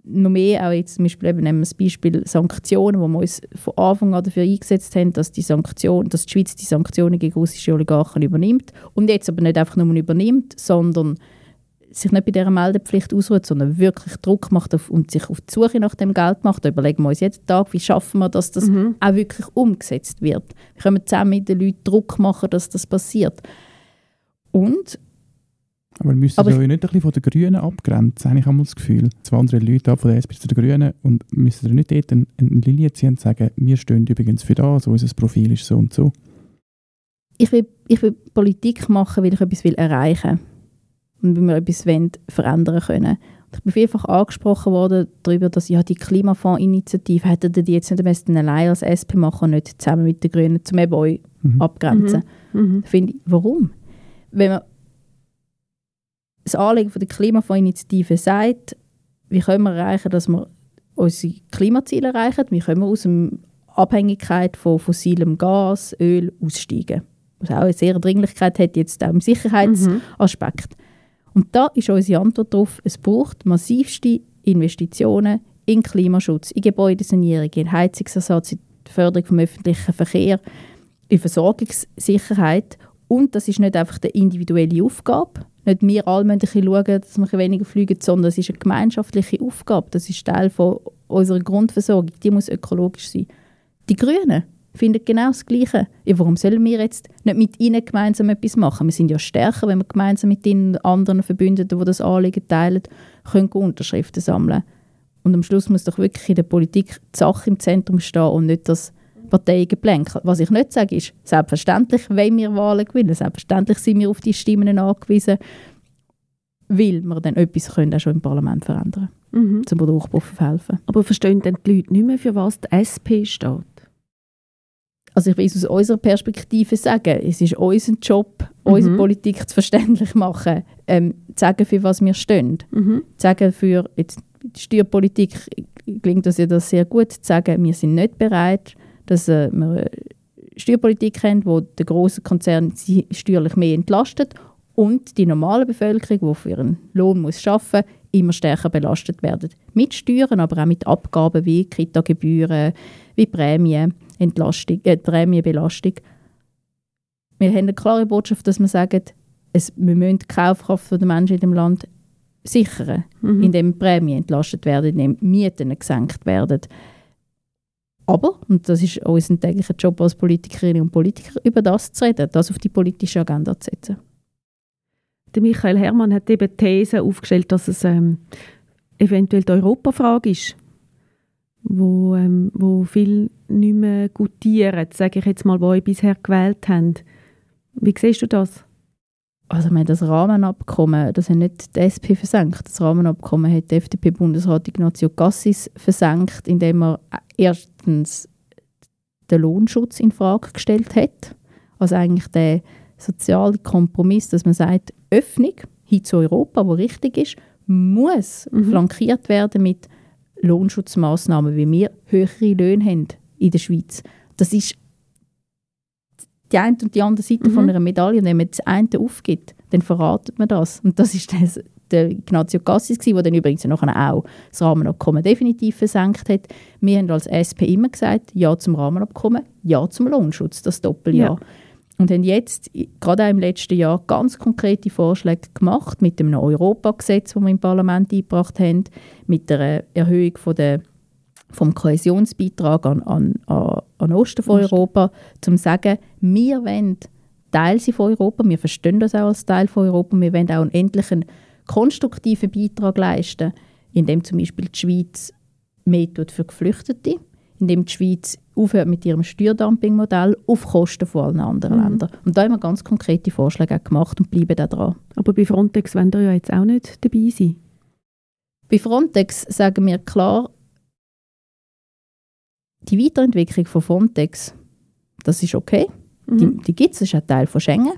noch mehr, auch jetzt zum Beispiel eben nehmen wir das Beispiel Sanktionen, wo wir uns von Anfang an dafür eingesetzt haben, dass die, Sanktion, dass die Schweiz die Sanktionen gegen russische Oligarchen übernimmt und jetzt aber nicht einfach nur übernimmt, sondern sich nicht bei dieser Meldepflicht ausruht, sondern wirklich Druck macht auf, und sich auf die Suche nach dem Geld macht. Da überlegen wir uns jeden Tag, wie schaffen wir, dass das Mhm. auch wirklich umgesetzt wird. Wir können zusammen mit den Leuten Druck machen, dass das passiert. Und Aber müsst ihr Aber euch nicht ein bisschen von den Grünen abgrenzen, habe ich einmal das Gefühl. Zwei andere Leute ab von der SP zu den Grünen und müsst ihr nicht dort eine, eine Linie ziehen und sagen, wir stehen übrigens für das, unser Profil ist so und so. ich will, ich will Politik machen, weil ich etwas will erreichen will. Und weil wir etwas wollen, verändern können. Und ich bin vielfach angesprochen worden darüber, dass ja die Klimafondsinitiative hätten die jetzt nicht am besten allein als SP machen und nicht zusammen mit den Grünen, zum eben euch Mhm. abgrenzen. Mhm. Da finde ich, warum? Wenn man das Anliegen von der Klimafondsinitiative sagt, wie können wir erreichen, dass wir unsere Klimaziele erreichen, wie können wir aus der Abhängigkeit von fossilem Gas, Öl aussteigen. Was auch eine sehr Dringlichkeit hat, jetzt auch im Sicherheitsaspekt. Und da ist unsere Antwort darauf, es braucht massivste Investitionen in Klimaschutz, in Gebäudesanierung, in Heizungsersatz, in die Förderung vom öffentlichen Verkehr, in Versorgungssicherheit. Und das ist nicht einfach eine individuelle Aufgabe. Nicht wir alle ein bisschen schauen, dass wir weniger fliegen, sondern es ist eine gemeinschaftliche Aufgabe. Das ist Teil von unserer Grundversorgung. Die muss ökologisch sein. Die Grünen finden genau das Gleiche. Ja, warum sollen wir jetzt nicht mit ihnen gemeinsam etwas machen? Wir sind ja stärker, wenn wir gemeinsam mit und anderen Verbündeten, die das Anliegen teilen, können Unterschriften sammeln. Und am Schluss muss doch wirklich in der Politik die Sache im Zentrum stehen und nicht das Parteiengeplänkel. Was ich nicht sage, ist, selbstverständlich wollen wir Wahlen gewinnen. Selbstverständlich sind wir auf die Stimmen angewiesen, weil wir dann etwas können auch schon im Parlament verändern Mhm. zum Durchbruch verhelfen. Aber verstehen denn die Leute nicht mehr, für was die SP steht? Also ich will es aus unserer Perspektive sagen, es ist unser Job, unsere Mhm. Politik zu verständlich machen, ähm, zu sagen, für was wir stehen. Mhm. Zu sagen, für jetzt die Steuerpolitik klingt das ja das sehr gut, zu sagen, wir sind nicht bereit, dass äh, wir eine Steuerpolitik haben, wo der große Konzern sie steuerlich mehr entlastet und die normale Bevölkerung, die für ihren Lohn muss arbeiten muss, immer stärker belastet werden. Mit Steuern, aber auch mit Abgaben wie Kita-Gebühren, wie Prämienentlastung, äh, Prämienbelastung. Wir haben eine klare Botschaft, dass wir sagen, es, wir müssen die Kaufkraft der Menschen in dem Land sichern, Mhm. indem Prämien entlastet werden, indem Mieten gesenkt werden. Aber, und das ist unser täglicher Job als Politikerinnen und Politiker, über das zu reden, das auf die politische Agenda zu setzen. Der Michael Herrmann hat eben die These aufgestellt, dass es ähm, eventuell die Europafrage ist, wo, ähm, wo viele nicht mehr gutieren, sage ich jetzt mal, die bisher gewählt haben. Wie siehst du das? Also, wir haben das Rahmenabkommen, das hat nicht die SP versenkt. Das Rahmenabkommen hat der FDP-Bundesrat Ignazio Cassis versenkt, indem er erstens den Lohnschutz in Frage gestellt hat. Also eigentlich der soziale Kompromiss, dass man sagt, Öffnung hin zu Europa, wo richtig ist, muss Mhm. flankiert werden mit Lohnschutzmaßnahmen, wie wir höhere Löhne haben in der Schweiz. Das ist die eine und die andere Seite Mhm. von einer Medaille. Und wenn man das eine aufgibt, dann verratet man das. Und das ist das, der Ignazio Cassis, der dann übrigens nachher auch das Rahmenabkommen definitiv versenkt hat. Wir haben als SP immer gesagt, ja zum Rahmenabkommen, ja zum Lohnschutz, das Doppeljahr. Ja. Und haben jetzt, gerade auch im letzten Jahr, ganz konkrete Vorschläge gemacht mit dem Europagesetz, das wir im Parlament eingebracht haben, mit der Erhöhung von der, vom Kohäsionsbeitrag an, an, an, Osten von Osten. Europa, um zu sagen, wir wollen Teil sein von Europa, wir verstehen das auch als Teil von Europa, wir wollen auch einen endlichen konstruktiven Beitrag leisten, indem zum Beispiel die Schweiz mehr tut für Geflüchtete, indem die Schweiz aufhört mit ihrem Steuerdumpingmodell auf Kosten von allen anderen Mhm. Ländern. Und da haben wir ganz konkrete Vorschläge gemacht und bleiben da dran. Aber bei Frontex wollen ihr ja jetzt auch nicht dabei sein. Bei Frontex sagen wir klar, die Weiterentwicklung von Frontex, das ist okay, die, Mhm. die gibt es, ist ein Teil von Schengen.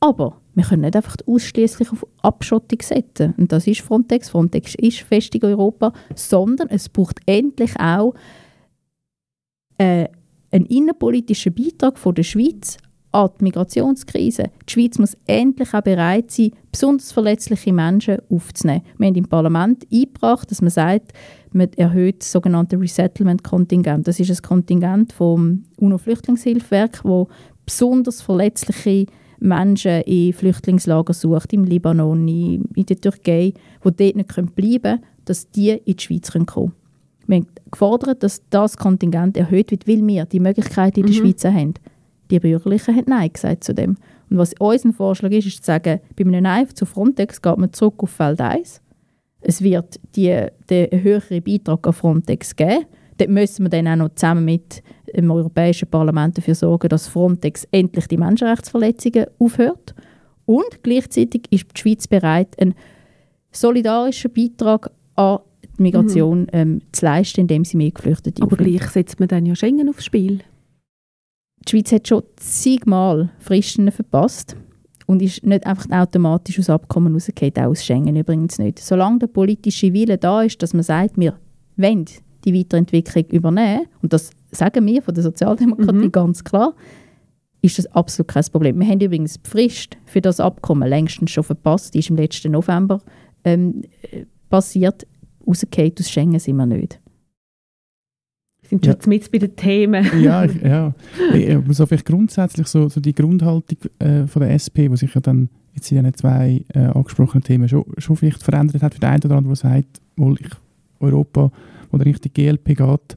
Aber wir können nicht einfach ausschließlich auf Abschottung setzen. Und das ist Frontex. Frontex ist fest in Europa, sondern es braucht endlich auch äh, einen innenpolitischen Beitrag von der Schweiz an die Migrationskrise. Die Schweiz muss endlich auch bereit sein, besonders verletzliche Menschen aufzunehmen. Wir haben im Parlament eingebracht, dass man sagt, man erhöht das sogenannte Resettlement-Kontingent. Das ist ein Kontingent vom UNO-Flüchtlingshilfswerk, wo besonders verletzliche Menschen in Flüchtlingslager sucht, im Libanon, in, in der Türkei, die dort nicht bleiben können, dass die in die Schweiz kommen können. Wir haben gefordert, dass das Kontingent erhöht wird, weil wir die Möglichkeit in der mhm. Schweiz haben. Die Bürgerlichen haben Nein gesagt zu dem. Und was unser Vorschlag ist, ist zu sagen, bei einem Nein zu Frontex geht man zurück auf Feld 1. Es wird die, den höheren Beitrag an Frontex geben. Dort müssen wir dann auch noch zusammen mit dem Europäischen Parlament dafür sorgen, dass Frontex endlich die Menschenrechtsverletzungen aufhört. Und gleichzeitig ist die Schweiz bereit, einen solidarischen Beitrag an die Migration mhm. ähm, zu leisten, indem sie mehr Geflüchtete Aber aufnimmt. gleich setzt man dann ja Schengen aufs Spiel die Schweiz hat schon zigmal Fristen verpasst und ist nicht einfach automatisch aus Abkommen rausgefallen, auch aus Schengen übrigens nicht. Solange der politische Wille da ist, dass man sagt, wir wollen die Weiterentwicklung übernehmen, und das sagen wir von der Sozialdemokratie mhm. ganz klar, ist das absolut kein Problem. Wir haben übrigens die Frist für das Abkommen längstens schon verpasst, die ist im letzten November ähm, äh, passiert. Rausgefallen aus Schengen sind wir nicht sind schon ja. mit bei den Themen. ja, ich, ja. So vielleicht grundsätzlich so, so die Grundhaltung äh, von der SP, die sich ja dann jetzt in den zwei äh, angesprochenen Themen schon, schon vielleicht verändert hat, für den einen oder anderen, der sagt, wohl ich Europa, wo der Richtung GLP geht,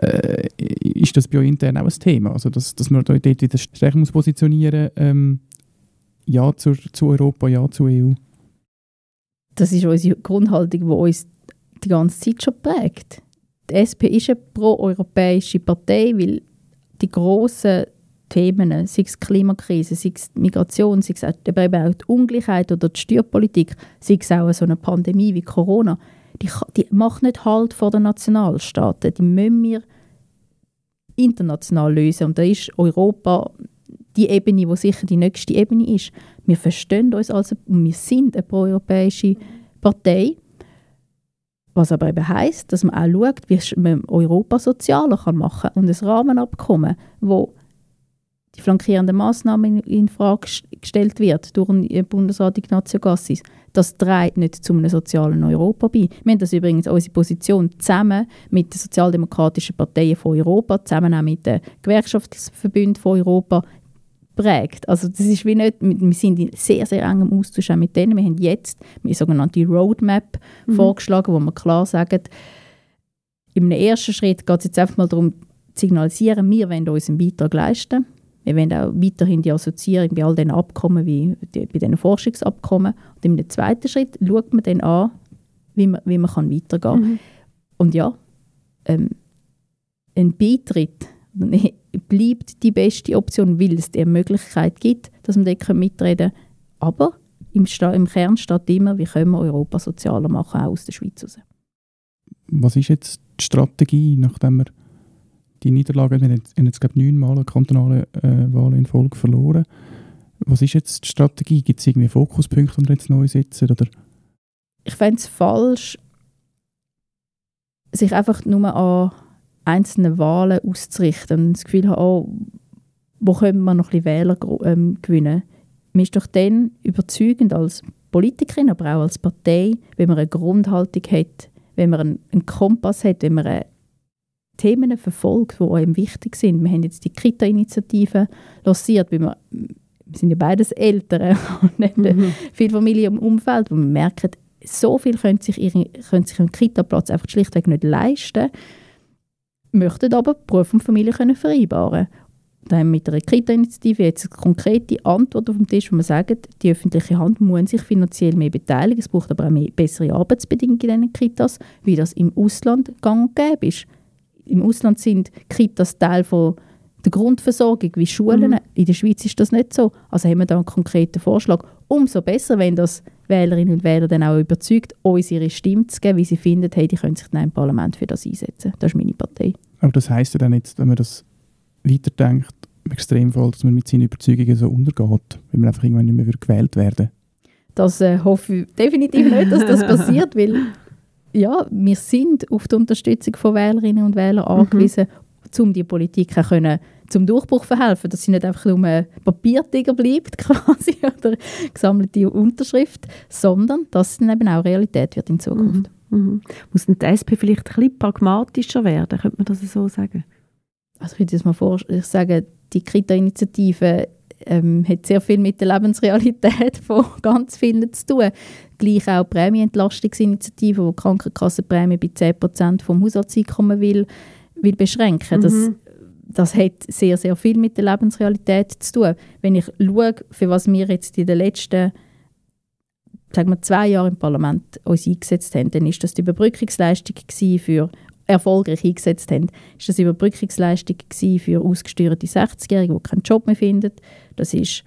äh, ist das bei euch intern auch ein Thema? Also, dass, dass man dort wieder stärker muss positionieren ähm, Ja zu, zu Europa, Ja zur EU? Das ist unsere Grundhaltung, die uns die ganze Zeit schon prägt die SP ist eine pro-europäische Partei, weil die grossen Themen, sei es die Klimakrise, sei es die Migration, sei es auch die Ungleichheit oder die Steuerpolitik, sei es auch so eine Pandemie wie Corona, die, die macht nicht Halt vor den Nationalstaaten. Die müssen wir international lösen. Und da ist Europa die Ebene, die sicher die nächste Ebene ist. Wir verstehen uns also, wir sind eine pro-europäische Partei. Was aber eben heisst, dass man auch schaut, wie man Europa sozialer machen kann und ein Rahmenabkommen, wo die flankierenden Massnahmen in, Frage gestellt wird durch den Bundesrat Ignazio Gassis, das trägt nicht zu einem sozialen Europa bei. Wir haben das übrigens unsere Position zusammen mit den sozialdemokratischen Parteien von Europa, zusammen auch mit den Gewerkschaftsverbünden von Europa prägt. Also das ist wie nicht, wir sind in sehr, sehr engem Austausch mit denen. Wir haben jetzt eine sogenannte Roadmap mhm. vorgeschlagen, wo wir klar sagen, in einem ersten Schritt geht es jetzt einfach mal darum, zu signalisieren, wir wollen unseren Beitrag leisten. Wir wollen auch weiterhin die Assoziierung bei all diesen Abkommen, wie die, bei diesen Forschungsabkommen. Und im zweiten Schritt schaut man dann an, wie man, wie man kann weitergehen kann. Mhm. Und ja, ähm, ein Beitritt bleibt die beste Option, weil es die Möglichkeit gibt, dass man dort mitreden kann. Aber im, im Kern steht immer, wie können wir Europa sozialer machen, auch aus der Schweiz heraus. Was ist jetzt die Strategie, nachdem wir die Niederlage, wir haben jetzt, glaube ich, neunmal kantonale äh, Wahlen in Folge verloren. Was ist jetzt die Strategie? Gibt es irgendwie Fokuspunkte, die jetzt neu setzen? Oder? Ich fände es falsch, sich einfach nur an einzelne Wahlen auszurichten und das Gefühl haben, oh, wo können wir noch ein bisschen Wähler ähm, gewinnen. Man ist doch dann überzeugend als Politikerin, aber auch als Partei, wenn man eine Grundhaltung hat, wenn man einen, einen Kompass hat, wenn man Themen verfolgt, die einem wichtig sind. Wir haben jetzt die Kita-Initiative lanciert, weil wir, wir sind ja beides Eltern und nicht mhm. viel Familie im Umfeld, wo wir merken, so viel können sich, ihre, können sich einen Kita-Platz einfach schlichtweg nicht leisten möchten aber Beruf und Familie können vereinbaren da haben wir mit einer Kita-Initiative jetzt eine konkrete Antwort auf dem Tisch, wo wir sagen, die öffentliche Hand muss sich finanziell mehr beteiligen. Es braucht aber auch mehr bessere Arbeitsbedingungen in diesen Kitas, wie das im Ausland gang und gäbe ist. Im Ausland sind Kitas Teil von der Grundversorgung wie Schulen. Mhm. In der Schweiz ist das nicht so. Also haben wir da einen konkreten Vorschlag. Umso besser, wenn das Wählerinnen und Wähler dann auch überzeugt, uns ihre Stimme zu geben, wie sie finden, hey, die können sich dann im Parlament für das einsetzen. Das ist meine Partei. Aber das heisst ja dann jetzt, wenn man das weiterdenkt, im Extremfall, dass man mit seinen Überzeugungen so untergeht, weil man einfach irgendwann nicht mehr gewählt werden Das äh, hoffe ich definitiv nicht, dass das passiert, weil ja, wir sind auf die Unterstützung von Wählerinnen und Wählern angewiesen, um die Politik können, zum Durchbruch verhelfen, dass sie nicht einfach nur ein Papiertiger bleibt quasi oder gesammelte Unterschrift, sondern dass es dann eben auch Realität wird in Zukunft. Mhm. Muss denn die SP vielleicht ein bisschen pragmatischer werden, könnte man das so sagen? Also ich würde jetzt mal vor, ich sage, die Krita-Initiative ähm, hat sehr viel mit der Lebensrealität von ganz vielen zu tun. Gleich auch die Prämienentlastungsinitiative, wo die Krankenkassenprämie bei 10% vom Haushaltseinkommen will, will beschränken. Mhm. Das, hat sehr, sehr viel mit der Lebensrealität zu tun. Wenn ich schaue, für was wir jetzt in den letzten sagen wir, zwei Jahren im Parlament uns eingesetzt haben, dann ist das die Überbrückungsleistung für erfolgreich eingesetzt haben, ist das Überbrückungsleistung für ausgesteuerte 60-Jährige, die keinen Job mehr finden. Das ist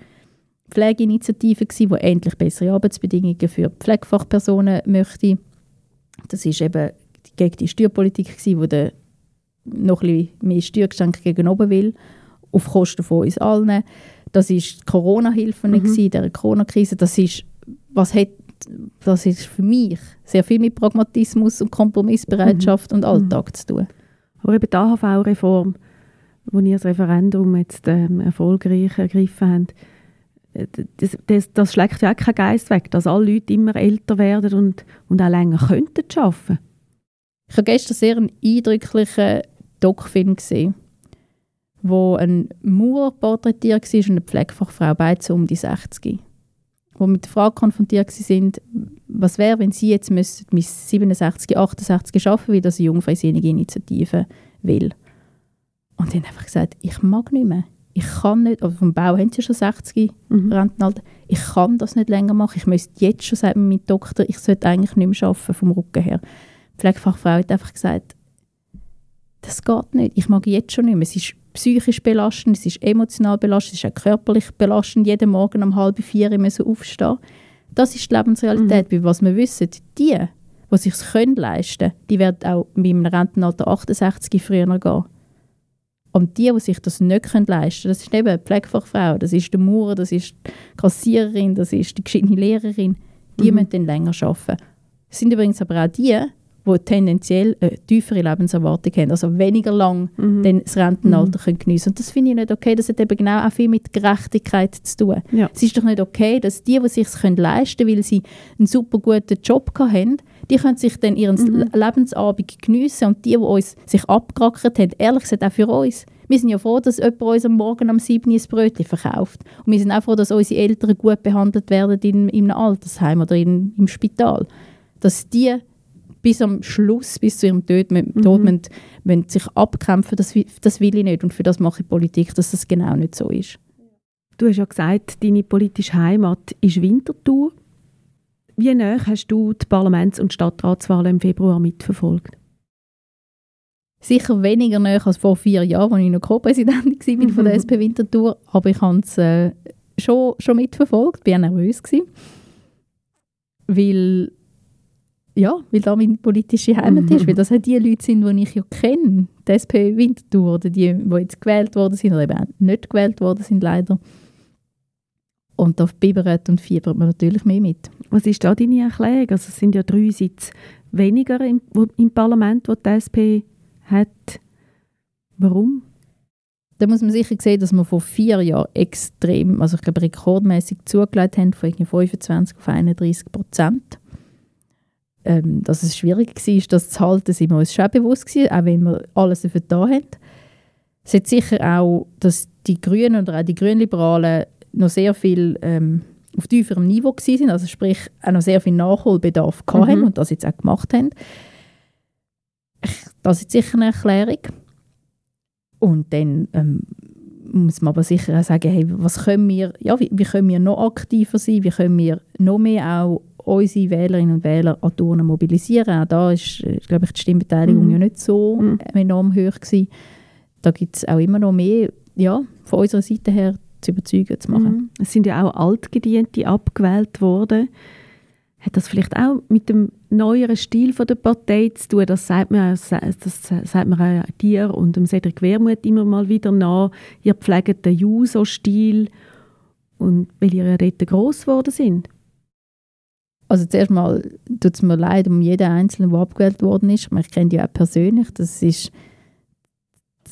Pflegeinitiative die endlich bessere Arbeitsbedingungen für Pflegefachpersonen möchte. Das ist eben gegen die Steuerpolitik die der noch ein bisschen mehr Steuergeschenke gegen oben will, auf Kosten von uns allen. Das ist die Corona-Hilfe mhm. in der Corona-Krise. Das ist, was hat das ist für mich sehr viel mit Pragmatismus und Kompromissbereitschaft mhm. und Alltag mhm. zu tun. Aber eben die AHV-Reform, wo ihr das Referendum jetzt ähm, erfolgreich ergriffen habt, äh, das, das, das, schlägt ja auch keinen Geist weg, dass alle Leute immer älter werden und, und auch länger könnten arbeiten. Ich habe gestern sehr einen eindrücklichen Doc-Film gesehen, wo ein Mauer porträtiert war und eine Pflegefachfrau, beide um die 60 die mit der Frage konfrontiert sind, was wäre, wenn sie jetzt müssten mit 67, 68 arbeiten, wie das eine jungfreisinnig Initiative will. Und die haben einfach gesagt, ich mag nicht mehr. Ich kann nicht, also vom Bau haben sie schon 60 mhm. Rentenalter, ich kann das nicht länger machen. Ich müsste jetzt schon sagen, mein Doktor, ich sollte eigentlich nicht mehr arbeiten vom Rücken her. Die Pflegefachfrau hat einfach gesagt, das geht nicht. Ich mag jetzt schon nicht mehr. Es ist psychisch belastend, es ist emotional belastend, es ist auch körperlich belastend, jeden Morgen um halb vier müssen aufstehen. Das ist die Lebensrealität. Mhm. was wir wissen, die, die sich es leisten können, die werden auch mit einem Rentenalter 68 früher gehen. Und die, die sich das nicht können leisten können, das ist eben die Pflegefachfrau, das ist die Maurer, das ist die Kassiererin, das ist die geschiedene Lehrerin, die mhm. müssen dann länger arbeiten. Es sind übrigens aber auch die, die tendenziell eine tiefere Lebenserwartung haben, also weniger lang mhm. das Rentenalter mhm. können geniessen Und das finde ich nicht okay. Das hat eben genau auch viel mit Gerechtigkeit zu tun. Ja. Es ist doch nicht okay, dass die, die sich es leisten können, weil sie einen super guten Job haben, die können sich dann ihren mhm. Lebensabend geniessen und die, die uns sich abgerackert haben, ehrlich gesagt auch für uns. Wir sind ja froh, dass jemand uns am Morgen am 7. ein Brötchen verkauft. Und wir sind auch froh, dass unsere Eltern gut behandelt werden in, in einem Altersheim oder in, im Spital. Dass die bis am Schluss, bis zu ihrem Tod, mhm. Tod müssen, müssen sich abkämpfen, das, das will ich nicht und für das mache ich Politik, dass das genau nicht so ist. Du hast ja gesagt, deine politische Heimat ist Winterthur. Wie näher hast du die Parlaments- und Stadtratswahlen im Februar mitverfolgt? Sicher weniger näher als vor vier Jahren, als ich noch Co-Präsidentin war von der SP Winterthur, aber ich habe es äh, schon, schon mitverfolgt, war nervös gewesen, weil ja, weil da meine politische Heimat mhm. ist, weil das halt die Leute sind, die ich ja kenne, die SP Winterthur oder die, die jetzt gewählt worden sind oder eben auch nicht gewählt worden sind, leider. Und da bibbert und fiebert man natürlich mehr mit. Was ist da deine Erklärung? Also es sind ja drei Sitze weniger im, im Parlament, wo die SP hat. Warum? Da muss man sicher sehen, dass wir vor vier Jahren extrem, also ich glaube rekordmäßig zugelegt haben, von 25 auf 31 Prozent ähm, dass es schwierig war, das zu halten, sind wir uns schon bewusst gewesen, auch wenn wir alles dafür da haben. Es hat sicher auch, dass die Grünen oder auch die Grünliberalen noch sehr viel ähm, auf tieferem Niveau waren, also sprich auch noch sehr viel Nachholbedarf mhm. hatten und das jetzt auch gemacht haben. Das ist sicher eine Erklärung. Und dann ähm, muss man aber sicher auch sagen, hey, was können wir, ja, wie, wie können wir noch aktiver sein, wie können wir noch mehr auch unsere Wählerinnen und Wähler an Turnen mobilisieren. Auch da ist, äh, glaube ich, die Stimmbeteiligung mhm. ja nicht so mhm. enorm hoch gewesen. Da gibt es auch immer noch mehr, ja, von unserer Seite her zu überzeugen zu machen. Mhm. Es sind ja auch Altgediente abgewählt worden. Hat das vielleicht auch mit dem neueren Stil von der Partei zu tun? Das sagt man, das sagt man auch dir und dem Cedric Wermuth immer mal wieder nach. Ihr pflegt den Juso-Stil und weil ihr ja dort gross geworden sind. Also zuerst mal tut es mir leid um jeden Einzelnen, der abgewählt worden ist. Ich kenne die auch persönlich. Das ist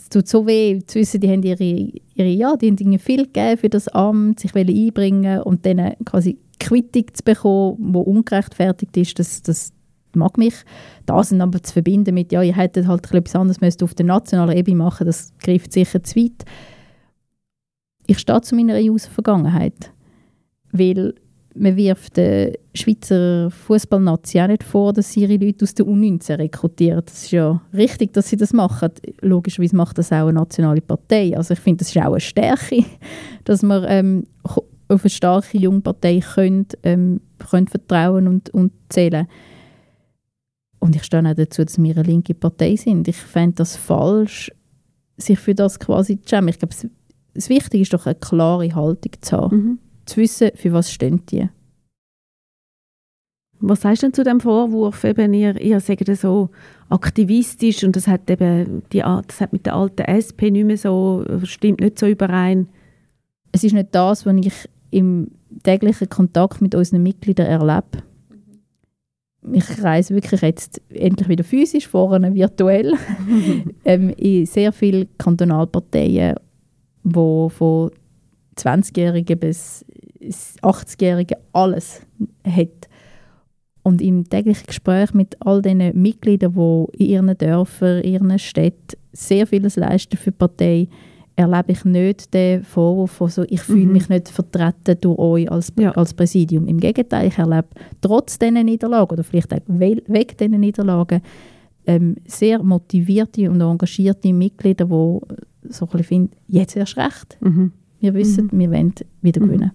es tut so weh zu wissen, die haben ihre, ihre ja, die haben ihnen viel gegeben für das Amt, sich einbringen und dann quasi Quittung zu bekommen, die ungerechtfertigt ist, das, das mag mich. Das aber zu verbinden mit, ja, ihr hättet halt etwas anderes auf der nationalen Ebene machen das greift sicher zu weit. Ich stehe zu meiner EU-Vergangenheit, weil man wirft der Schweizer Fußballnazi auch nicht vor, dass sie ihre Leute aus der U19 rekrutieren. Das ist ja richtig, dass sie das machen. Logischerweise macht das auch eine nationale Partei. Also ich finde, das ist auch eine Stärke, dass man ähm, auf eine starke junge Partei könnt, ähm, könnt vertrauen und, und zählen. Und ich stehe auch dazu, dass wir eine linke Partei sind. Ich fände das falsch, sich für das quasi zu schämen. Ich glaube, das Wichtige ist doch eine klare Haltung zu haben. Mhm zu wissen, für was stehen die. Was sagst du denn zu dem Vorwurf, eben ihr, ihr sagt so aktivistisch und das hat eben die, das hat mit der alten SP nicht mehr so, stimmt nicht so überein? Es ist nicht das, was ich im täglichen Kontakt mit unseren Mitgliedern erlebe. Ich reise wirklich jetzt endlich wieder physisch, vorne virtuell, ähm, in sehr vielen Kantonalparteien, die von 20-Jährigen bis 80-Jährigen alles hat. Und im täglichen Gespräch mit all den Mitgliedern, die in ihren Dörfern, in ihren Städten sehr vieles leisten für die Partei, erlebe ich nicht den Vorwurf von so, ich fühle mhm. mich nicht vertreten durch euch als, ja. als Präsidium. Im Gegenteil, ich erlebe trotz diesen Niederlagen oder vielleicht auch wegen diesen Niederlagen ähm, sehr motivierte und engagierte Mitglieder, die so ein bisschen finden, jetzt erst recht. Mhm. Wir wissen, mhm. wir wollen wieder mhm. gewinnen.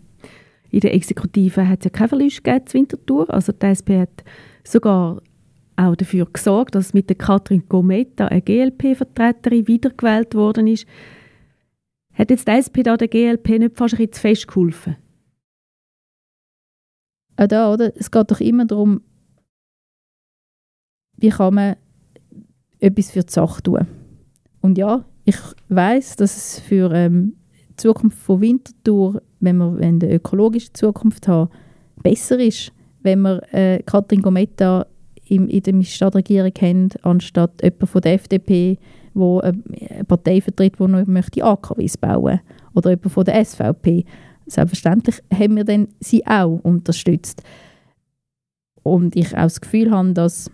In der Exekutive hat es ja keine Verluste gegeben zur Winterthur. Also die SP hat sogar auch dafür gesorgt, dass mit der Katrin Gometa eine GLP-Vertreterin wiedergewählt worden ist. Hat jetzt die SP da der GLP nicht fast ein bisschen zu fest geholfen? Auch da, oder? Es geht doch immer darum, wie kann man etwas für die Sache tun. Und ja, ich weiß, dass es für ähm, Zukunft von Winterthur, wenn wir eine ökologische Zukunft haben, besser ist, wenn wir äh, Katrin Gometta im, in der Stadtregierung haben, anstatt jemand von der FDP, wo eine Partei vertritt, die noch möchte AKWs bauen oder jemand von der SVP. Selbstverständlich haben wir dann sie auch unterstützt. Und ich auch das Gefühl habe, dass,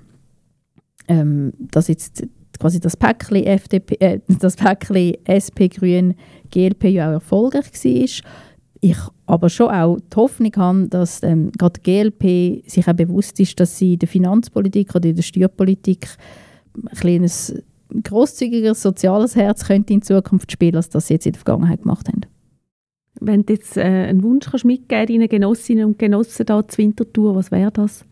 ähm, dass jetzt quasi das Päckchen, FDP, äh, das Päckchen SP Grün GLP ja auch erfolgreich war. Ich aber schon auch die Hoffnung habe, dass ähm, gerade die GLP sich auch bewusst ist, dass sie in der Finanzpolitik oder in der Steuerpolitik ein kleines grosszügigeres soziales Herz könnte in Zukunft spielen, als das sie jetzt in der Vergangenheit gemacht haben. Wenn du jetzt äh, einen Wunsch kannst mitgeben deinen Genossinnen und Genossen da zur Wintertour, was wäre das?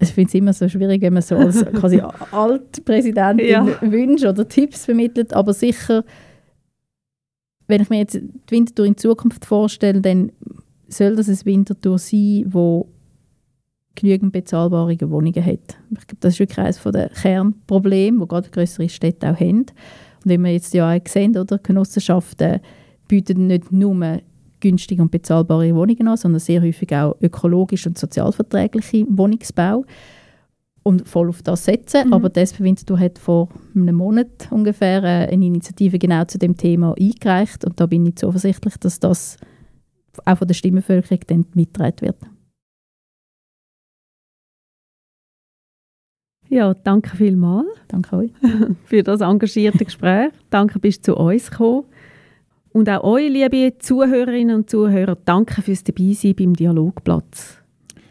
Ich finde es immer so schwierig, wenn man so als quasi Altpräsidentin ja. Wünsche oder Tipps vermittelt, aber sicher, wenn ich mir jetzt die Wintertour in Zukunft vorstelle, dann soll das ein Wintertour sein, wo genügend bezahlbare Wohnungen hat. Ich glaube, das ist wirklich eines der Kernprobleme, die gerade größere Städte auch haben. Und wenn wir jetzt ja auch sehen, oder, Genossenschaften bieten nicht nur günstige und bezahlbare Wohnungen an, sondern sehr häufig auch ökologisch und sozialverträgliche Wohnungsbau und voll auf das setzen. Mhm. Aber das Winterthur hat vor einem Monat ungefähr äh, eine Initiative genau zu dem Thema eingereicht und da bin ich zuversichtlich, dass das auch von der Stimmenbevölkerung dann mitgetragen wird. Ja, danke vielmals. Danke euch. für das engagierte Gespräch. danke, bist du zu uns gekommen. Und auch euch, liebe Zuhörerinnen und Zuhörer, danke fürs Dabeisein beim Dialogplatz.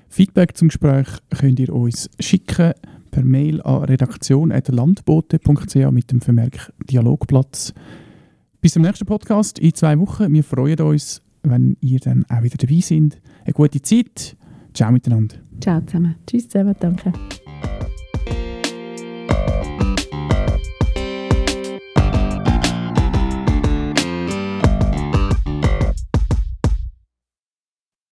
Feedback zum Gespräch könnt ihr uns schicken per Mail an redaktion.landbote.ch mit dem Vermerk Dialogplatz. Bis zum nächsten Podcast in zwei Wochen. Wir freuen uns, wenn ihr dann auch wieder dabei seid. Eine gute Zeit. Ciao miteinander. Ciao zusammen. Tschüss zusammen. Danke.